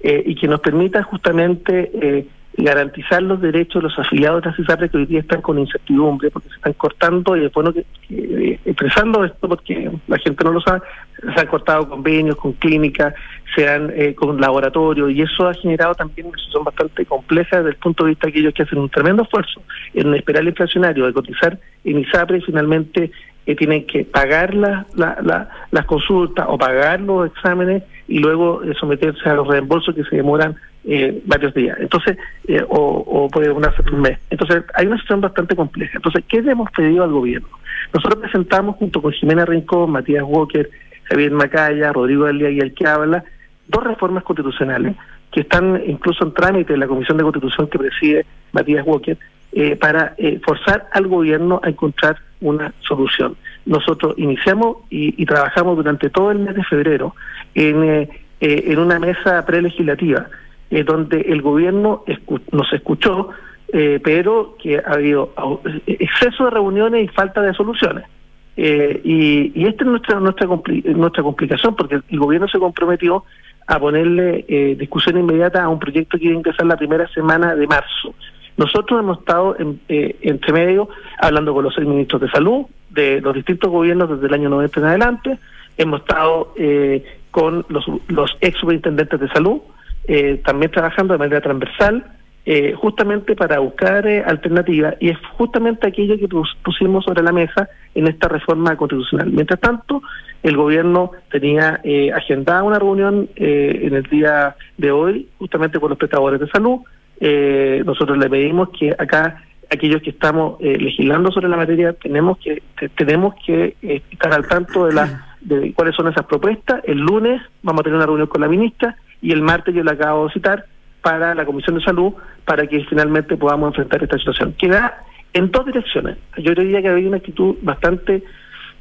eh, y que nos permita justamente eh, garantizar los derechos de los afiliados de las ISAPRES que hoy día están con incertidumbre porque se están cortando y es bueno que, que, eh, expresando esto porque la gente no lo sabe, se han cortado convenios con clínicas, se han eh, con laboratorios y eso ha generado también una situación bastante compleja desde el punto de vista de aquellos que hacen un tremendo esfuerzo en un espiral inflacionario de cotizar en ISAPRE y finalmente eh, tienen que pagar la, la- la- las consultas o pagar los exámenes y luego eh, someterse a los reembolsos que se demoran eh, varios días, entonces, eh, o, o puede demorarse un mes. Entonces, hay una situación bastante compleja. Entonces, ¿qué le hemos pedido al gobierno? Nosotros presentamos junto con Jimena Rincón, Matías Walker, Javier Macaya, Rodrigo Alía y el que habla, dos reformas constitucionales que están incluso en trámite en la Comisión de Constitución que preside Matías Walker, eh, para forzar al gobierno a encontrar una solución. Nosotros iniciamos y, trabajamos durante todo el mes de febrero en, eh, eh, en una mesa prelegislativa, eh, donde el gobierno escu- nos escuchó, eh, pero que ha habido exceso de reuniones y falta de soluciones. Y, y esta es nuestra nuestra compli- nuestra complicación porque el gobierno se comprometió a ponerle discusión inmediata a un proyecto que iba a empezar la primera semana de marzo. Nosotros hemos estado en, eh, entre medio hablando con los seis ministros de salud de los distintos gobiernos desde el año 90 en adelante. Hemos estado eh, con los, los ex superintendentes de salud, eh, también trabajando de manera transversal, eh, justamente para buscar eh, alternativas, y es justamente aquello que pus- pusimos sobre la mesa en esta reforma constitucional. Mientras tanto, el gobierno tenía eh, agendada una reunión eh, en el día de hoy, justamente con los prestadores de salud. Eh, nosotros le pedimos que acá aquellos que estamos eh, legislando sobre la materia tenemos que te- tenemos que eh, estar al tanto de la de cuáles son esas propuestas. El lunes vamos a tener una reunión con la ministra y el martes yo la acabo de citar para la Comisión de Salud para que finalmente podamos enfrentar esta situación. Que va en dos direcciones. Yo diría que había una actitud bastante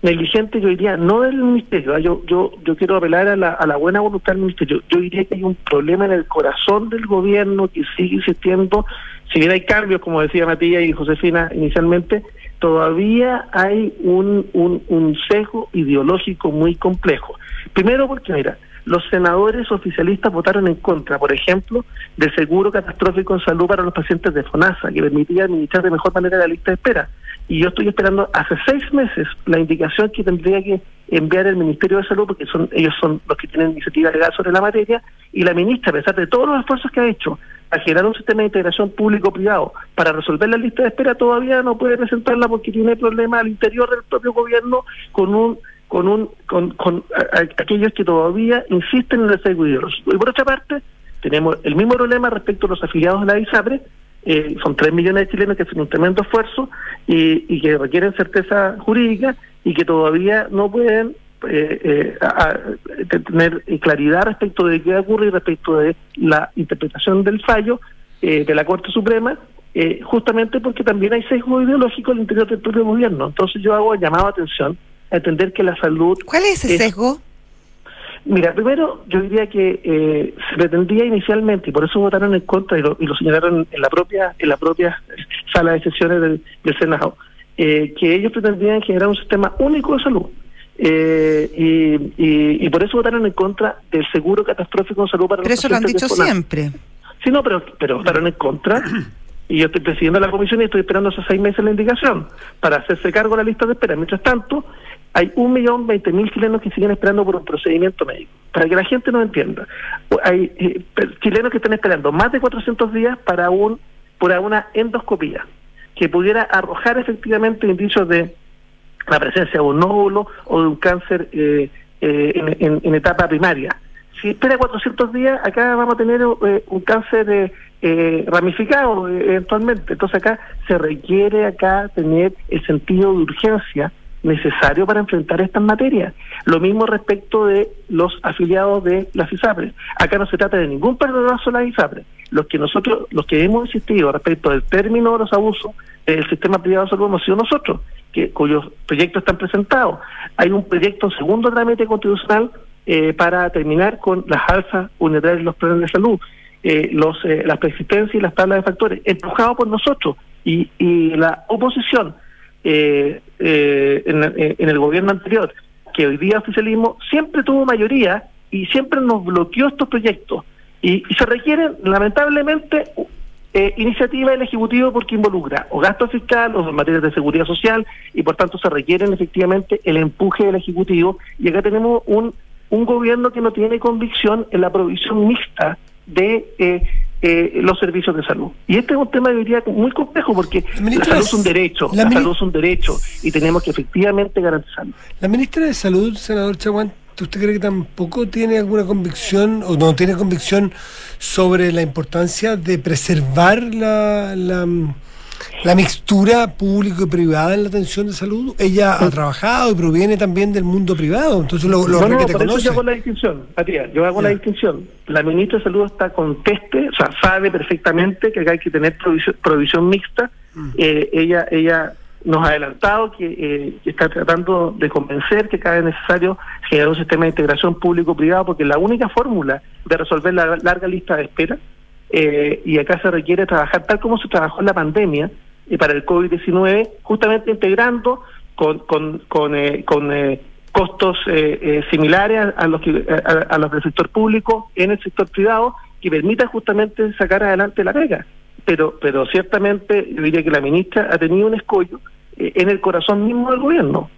negligente, yo diría, no del ministerio, ¿ah? yo yo yo quiero apelar a la, a la buena voluntad del ministerio. Yo diría que hay un problema en el corazón del gobierno que sigue insistiendo, si bien hay cambios, como decía Matías y Josefina inicialmente, todavía hay un, un, un sesgo ideológico muy complejo. Primero porque, mira, los senadores oficialistas votaron en contra, por ejemplo, del seguro catastrófico en salud para los pacientes de FONASA, que permitía administrar de mejor manera la lista de espera. Y yo estoy esperando hace seis meses la indicación que tendría que enviar el Ministerio de Salud, porque son ellos son los que tienen iniciativa legal sobre la materia, y la ministra, a pesar de todos los esfuerzos que ha hecho a generar un sistema de integración público-privado para resolver la lista de espera, todavía no puede presentarla porque tiene problemas al interior del propio gobierno con un con un con, con aquellos que todavía insisten en el sesgo ideológico. Y por otra parte, tenemos el mismo problema respecto a los afiliados de la ISAPRE, eh, son 3 millones de chilenos que hacen un tremendo esfuerzo y, y que requieren certeza jurídica y que todavía no pueden eh, eh, tener claridad respecto de qué ocurre y respecto de la interpretación del fallo eh, de la Corte Suprema, eh, justamente porque también hay sesgo ideológico al interior del propio gobierno. Entonces yo hago llamado a atención entender que la salud ¿Cuál es ese Es- sesgo? Mira, primero yo diría que eh, se pretendía inicialmente y por eso votaron en contra y lo, y lo señalaron en la propia en la propia sala de sesiones del, del Senado eh, que ellos pretendían generar un sistema único de salud eh, y, y, y por eso votaron en contra del seguro catastrófico de salud para Pero los eso lo han dicho siempre. Sí, no, pero, pero votaron en contra. Y yo estoy presidiendo la comisión y estoy esperando hace seis meses la indicación para hacerse cargo de la lista de espera. Mientras tanto, hay un millón veinte mil chilenos que siguen esperando por un procedimiento médico. Para que la gente no entienda, hay eh, chilenos que están esperando más de 400 días para un por una endoscopía que pudiera arrojar efectivamente indicios de la presencia de un nódulo o de un cáncer eh, eh, en, en- etapa primaria. Si espera 400 días, acá vamos a tener eh, un cáncer eh, ramificado eventualmente. Entonces acá se requiere acá tener el sentido de urgencia necesario para enfrentar estas materias. Lo mismo respecto de los afiliados de las ISAPRES. Acá no se trata de ningún perdonazo de las ISAPRES. Los que nosotros, los que hemos insistido respecto del término de los abusos del sistema privado de salud hemos sido nosotros, que cuyos proyectos están presentados. Hay un proyecto en segundo trámite constitucional eh, para terminar con las alzas unitarias de los planes de salud, eh, los eh, las persistencias y las tablas de factores, empujado por nosotros y, y la oposición eh, eh, en, en- en el gobierno anterior, que hoy día oficialismo siempre tuvo mayoría y siempre nos bloqueó estos proyectos. Y, y se requieren, lamentablemente, eh, iniciativa del Ejecutivo porque involucra o gasto fiscal o materias de seguridad social y por tanto se requieren efectivamente el empuje del Ejecutivo y acá tenemos un, un gobierno que no tiene convicción en la provisión mixta de eh, eh, los servicios de salud. Y este es un tema, yo diría, muy complejo porque La salud es- un derecho, la salud es un derecho y tenemos que efectivamente garantizarlo. La ministra de Salud, senador Chaguán, ¿usted cree que tampoco tiene alguna convicción o no tiene convicción sobre la importancia de preservar la, la, la mixtura público y privada en la atención de salud? Ella ha trabajado y proviene también del mundo privado, entonces lo, lo no, no, requete por eso conoce. yo hago la distinción, Matías, yo hago la distinción. La ministra de Salud está conteste, o sea, sabe perfectamente que acá hay que tener provisión, provisión mixta. Eh, ella ella nos ha adelantado que, eh, que está tratando de convencer que cada vez es necesario generar un sistema de integración público-privado porque la única fórmula de resolver la larga lista de espera eh, y acá se requiere trabajar tal como se trabajó en la pandemia y para el COVID-19, justamente integrando con, con, con, eh, con eh, costos eh, eh, similares a, los que, a, los del sector público en el sector privado que permita justamente sacar adelante la pega. Pero, pero ciertamente yo diría que la ministra ha tenido un escollo eh, en el corazón mismo del gobierno.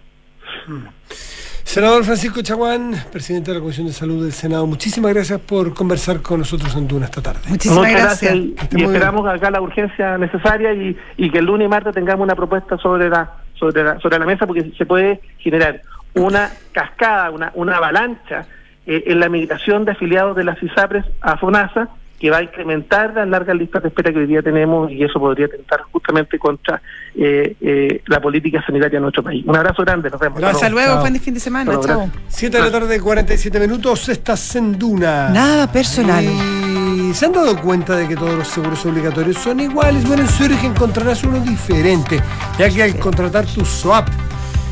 Senador Francisco Chaguán, presidente de la Comisión de Salud del Senado, muchísimas gracias por conversar con nosotros en Duna esta tarde. Muchísimas Muchas gracias. y, y esperamos acá la urgencia necesaria y, y que el lunes y martes tengamos una propuesta sobre la sobre la, sobre la mesa porque se puede generar una cascada, una, una avalancha eh, en la migración de afiliados de las ISAPRES a FONASA que va a incrementar las largas listas de espera que hoy día tenemos y eso podría atentar justamente contra eh, eh, la política sanitaria de nuestro país. Un abrazo grande, nos vemos. Gracias. Hasta luego, Chao. buen fin de semana, Chao, chao. gracias. 7 de la tarde, 47 minutos, estás en Duna. Nada personal. Y se han dado cuenta de que todos los seguros obligatorios son iguales. Bueno, en Zurich encontrarás uno diferente, ya que al contratar tu swap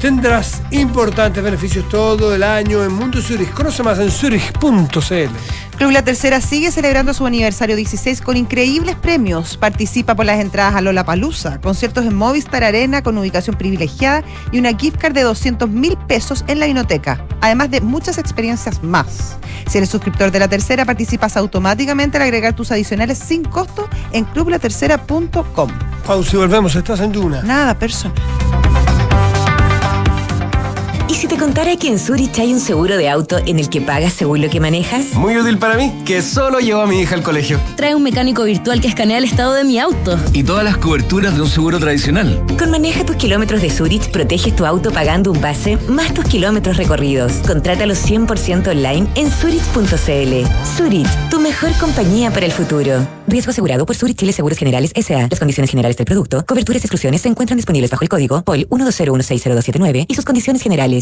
tendrás importantes beneficios todo el año en Mundo Zurich. Conoce más en zurich.cl. Club La Tercera sigue celebrando su aniversario 16 con increíbles premios. Participa por las entradas a Lola Palusa, conciertos en Movistar Arena con ubicación privilegiada y una gift card de 200 mil pesos en la Vinoteca, además de muchas experiencias más. Si eres suscriptor de La Tercera, participas automáticamente al agregar tus adicionales sin costo en clublatercera.com. Pausa y volvemos, estás en Duna. Nada personal. ¿Y si te contara que en Zurich hay un seguro de auto en el que pagas según lo que manejas? Muy útil para mí, que solo llevo a mi hija al colegio. Trae un mecánico virtual que escanea el estado de mi auto. Y todas las coberturas de un seguro tradicional. Con Maneja tus kilómetros de Zurich, proteges tu auto pagando un base más tus kilómetros recorridos. Contrátalo 100% online en zurich.cl. Zurich, tu mejor compañía para el futuro. Riesgo asegurado por Zurich Chile Seguros Generales S.A. Las condiciones generales del producto, coberturas y exclusiones se encuentran disponibles bajo el código POL 120160279 y sus condiciones generales.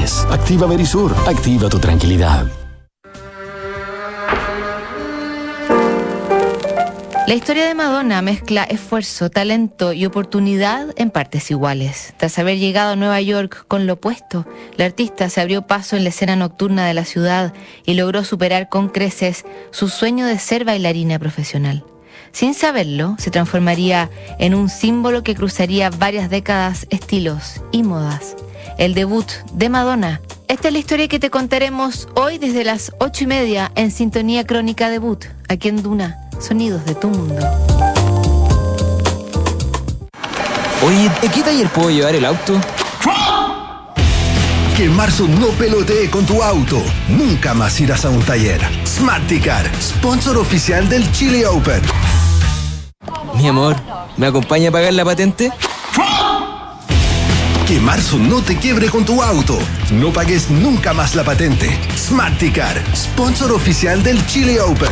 600-385-0003. Activa Verisur, activa tu tranquilidad. La historia de Madonna mezcla esfuerzo, talento y oportunidad en partes iguales. Tras haber llegado a Nueva York con lo opuesto, la artista se abrió paso en la escena nocturna de la ciudad y logró superar con creces su sueño de ser bailarina profesional. Sin saberlo, se transformaría en un símbolo que cruzaría varias décadas, estilos y modas. El debut de Madonna. Esta es la historia que te contaremos hoy desde las ocho y media en Sintonía Crónica Debut, aquí en Duna. Sonidos de tu mundo. Oye, ¿de qué taller puedo llevar el auto? Que en marzo no pelotee con tu auto. Nunca más irás a un taller. Smarticar, sponsor oficial del Chile Open. Mi amor, ¿me acompaña a pagar la patente? Que marzo no te quiebre con tu auto. No pagues nunca más la patente. Smarticar, sponsor oficial del Chile Open.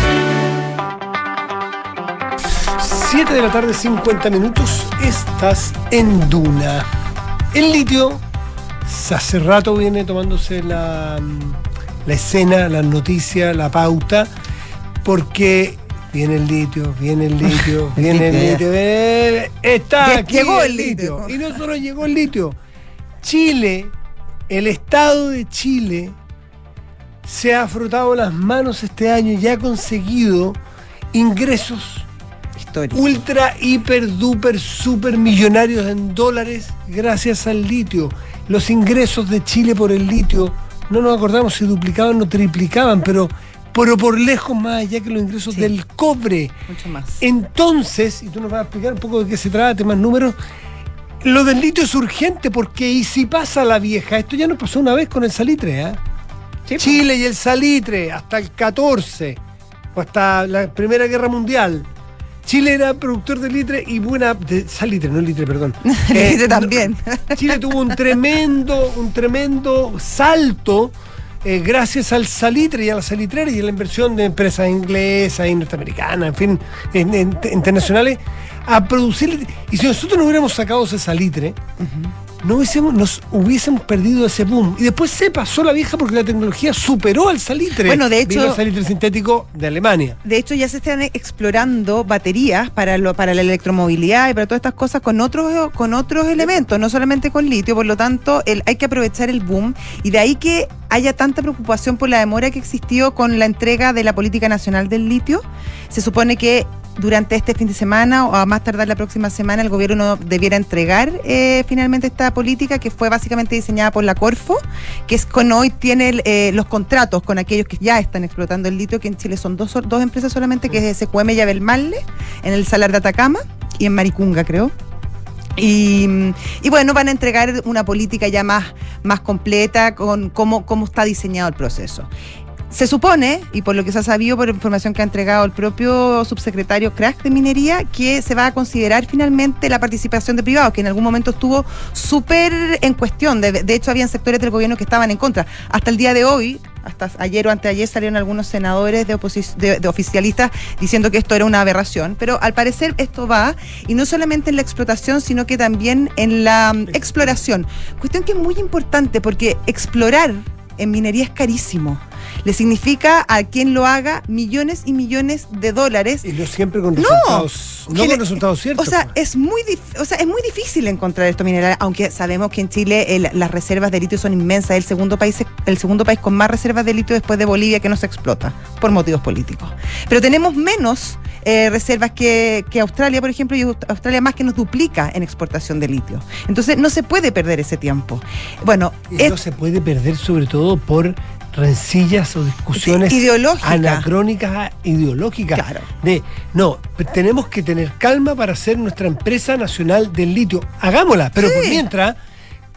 7 de la tarde, 50 minutos, estás en Duna. El litio hace rato viene tomándose la, la escena, las noticias, la pauta, porque viene el litio, viene el litio, viene el litio, eh, está aquí llegó el litio. Y no solo llegó el litio. Chile, el Estado de Chile, se ha frotado las manos este año y ha conseguido ingresos ultra, hiper, duper, super millonarios en dólares gracias al litio. Los ingresos de Chile por el litio, no nos acordamos si duplicaban o triplicaban, pero, pero por lejos más allá que los ingresos del cobre. Mucho más. Entonces, y tú nos vas a explicar un poco de qué se trata, más números, lo del litio es urgente porque y si pasa la vieja, esto ya nos pasó una vez con el salitre, ¿ah? Chile y el salitre hasta el 14 o hasta la Primera Guerra Mundial. Chile era productor de litre y buena de salitre, no litre, perdón. Eh, Litre también. Chile tuvo un tremendo, un tremendo salto eh, gracias al salitre y a la salitrera y a la inversión de empresas inglesas y norteamericanas, en fin, en- en- internacionales, a producir. litre. Y si nosotros no hubiéramos sacado ese salitre, no hubiésemos, nos hubiésemos perdido ese boom. Y después se pasó la vieja porque la tecnología superó al salitre. Bueno, de hecho- el salitre sintético de Alemania. De hecho, ya se están explorando baterías para, lo, para la electromovilidad y para todas estas cosas con otros, con otros elementos, no solamente con litio. Por lo tanto, el- hay que aprovechar el boom y de ahí que haya tanta preocupación por la demora que existió con la entrega de la política nacional del litio. Se supone que durante este fin de semana o a más tardar la próxima semana el gobierno debiera entregar eh, finalmente esta política que fue básicamente diseñada por la Corfo, que es con hoy tiene eh, los contratos con aquellos que ya están explotando el litio, que en Chile son dos, dos empresas solamente, que es SQM y Abelmarle, en el Salar de Atacama y en Maricunga, creo. Y, y bueno, van a entregar una política ya más, más completa con cómo, cómo está diseñado el proceso. Se supone, y por lo que se ha sabido por información que ha entregado el propio subsecretario Crack de Minería, que se va a considerar finalmente la participación de privados, que en algún momento estuvo súper en cuestión. De, hecho, habían sectores del gobierno que estaban en contra. Hasta el día de hoy, hasta ayer o anteayer salieron algunos senadores de, de, de oficialistas diciendo que esto era una aberración, pero al parecer esto va, y no solamente en la explotación, sino que también en la mm, exploración. Cuestión que es muy importante porque explorar en minería es carísimo. Le significa a quien lo haga millones y millones de dólares. Y no siempre con No, resultados. No, que con resultados ciertos. O sea, es muy, o sea, es muy difícil encontrar estos minerales, aunque sabemos que en Chile el- las reservas de litio son inmensas. Es el segundo país, el segundo país con más reservas de litio después de Bolivia que no se explota por motivos políticos. Pero tenemos menos eh, reservas que, que Australia, por ejemplo, y Aust- Australia más que nos duplica en exportación de litio. Entonces no se puede perder ese tiempo. Bueno, no se puede perder sobre todo por rencillas o discusiones Ideológicas. anacrónicas ideológicas. De no tenemos que tener calma para hacer nuestra empresa nacional del litio. Hagámosla pero por mientras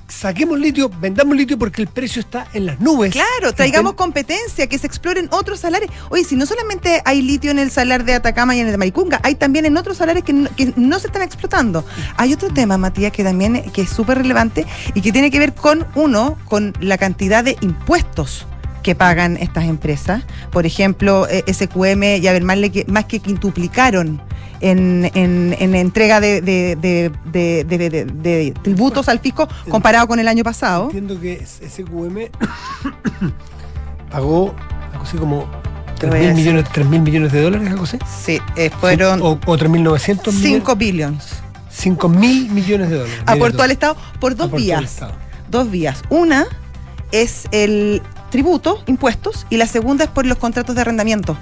saquemos litio vendamos litio porque el precio está en las nubes. Claro, traigamos competencia, que se exploren otros salares. Oye, si no solamente hay litio en el salar de Atacama y en el de Maricunga, hay también en otros salares que no, que no se están explotando. Hay otro tema, Matías, que también que es súper relevante y que tiene que ver con, uno, con la cantidad de impuestos que pagan estas empresas. Por ejemplo, eh, SQM y Abermarle, que más que quintuplicaron en, en, en entrega de, tributos al fisco comparado con el año pasado. entiendo que SQM pagó algo así como Te 3 voy a mil millones, 3 mil millones de dólares algo así Sí, eh, fueron o, o 3.900 millones 5 billions. 5 mil millones de dólares Aportó al Estado por dos Aportó vías. Dos vías. Una es el tributo, impuestos, y la segunda es por los contratos de arrendamiento.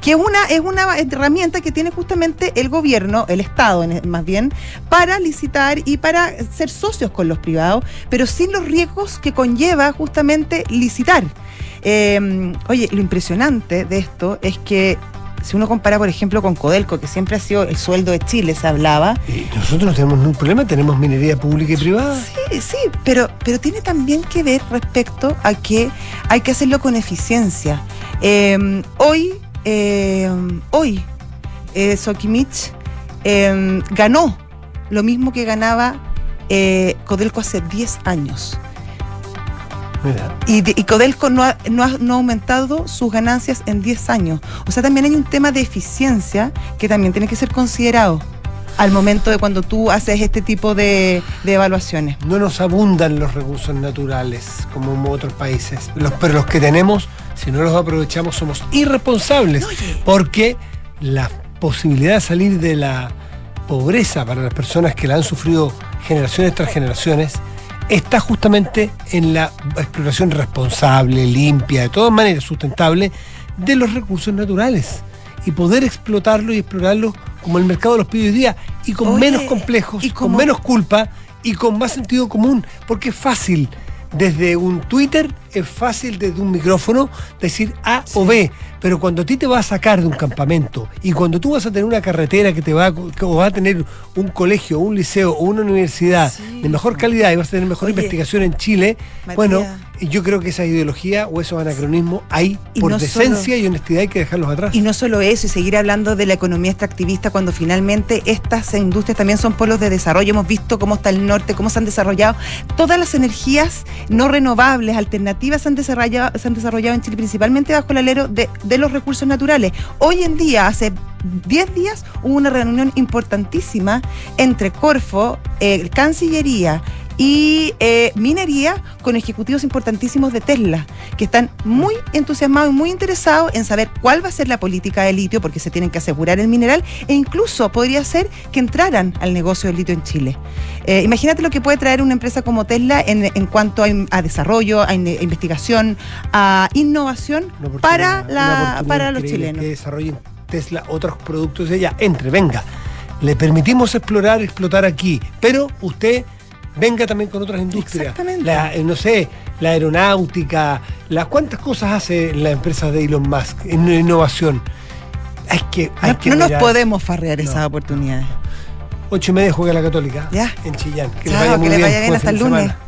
Que una, es una herramienta que tiene justamente el gobierno, el Estado en- más bien, para licitar y para ser socios con los privados, pero sin los riesgos que conlleva justamente licitar. Eh, oye, lo impresionante de esto es que si uno compara, por ejemplo, con Codelco, que siempre ha sido el sueldo de Chile, se hablaba, Y nosotros no tenemos ningún problema tenemos minería pública y privada Sí, sí, pero, pero tiene también que ver respecto a que hay que hacerlo con eficiencia. Eh, hoy, eh, hoy, eh, Sokimich eh, ganó lo mismo que ganaba eh, Codelco hace 10 años. Mira. Y, de- y Codelco no ha, no, ha, no ha aumentado sus ganancias en 10 años. O sea, también hay un tema de eficiencia que también tiene que ser considerado. al momento de cuando tú haces este tipo de, de evaluaciones. No nos abundan los recursos naturales como en otros países, los, pero los que tenemos, si no los aprovechamos, somos irresponsables, porque la posibilidad de salir de la pobreza para las personas que la han sufrido generaciones tras generaciones está justamente en la exploración responsable, limpia, de todas maneras sustentable de los recursos naturales y poder explotarlo y explorarlo como el mercado los pide hoy día y con Oye, menos complejos, y con menos culpa y con más sentido común, porque es fácil. Desde un Twitter, es fácil desde un micrófono decir A o B, pero cuando a ti te va a sacar de un campamento y cuando tú vas a tener una carretera que te va a, que- o vas a tener un colegio, un liceo o una universidad de mejor calidad y vas a tener mejor Oye, investigación en Chile, Matías. bueno, yo creo que esa ideología o esos anacronismos hay Y por no decencia solo- y honestidad hay que dejarlos atrás. Y no solo eso, y seguir hablando de la economía extractivista cuando finalmente estas industrias también son polos de desarrollo. Hemos visto cómo está el norte, cómo se han desarrollado. Todas las energías no renovables, alternativas, se han desarrollado, en Chile, principalmente bajo el alero de, de los recursos naturales. Hoy en día, hace 10 días, hubo una reunión importantísima entre Corfo, eh, Cancillería, y eh, minería con ejecutivos importantísimos de Tesla, que están muy entusiasmados y muy interesados en saber cuál va a ser la política de litio, porque se tienen que asegurar el mineral, e incluso podría ser que entraran al negocio del litio en Chile. Eh, imagínate lo que puede traer una empresa como Tesla en, en cuanto a, desarrollo, a in- investigación, a innovación para, la, para los chilenos. Que desarrollen Tesla otros productos de ella. Entre, venga. Le permitimos explorar, explotar aquí, pero usted venga también con otras industrias. Exactamente. La, eh, no sé, la aeronáutica, las cuántas cosas hace la empresa de Elon Musk en innovación. Hay que, hay No, que no nos podemos farrear esas oportunidades. Ocho y media juega la Católica Ya. en Chillán. Que Chao, que vaya bien Buen hasta el lunes. semana.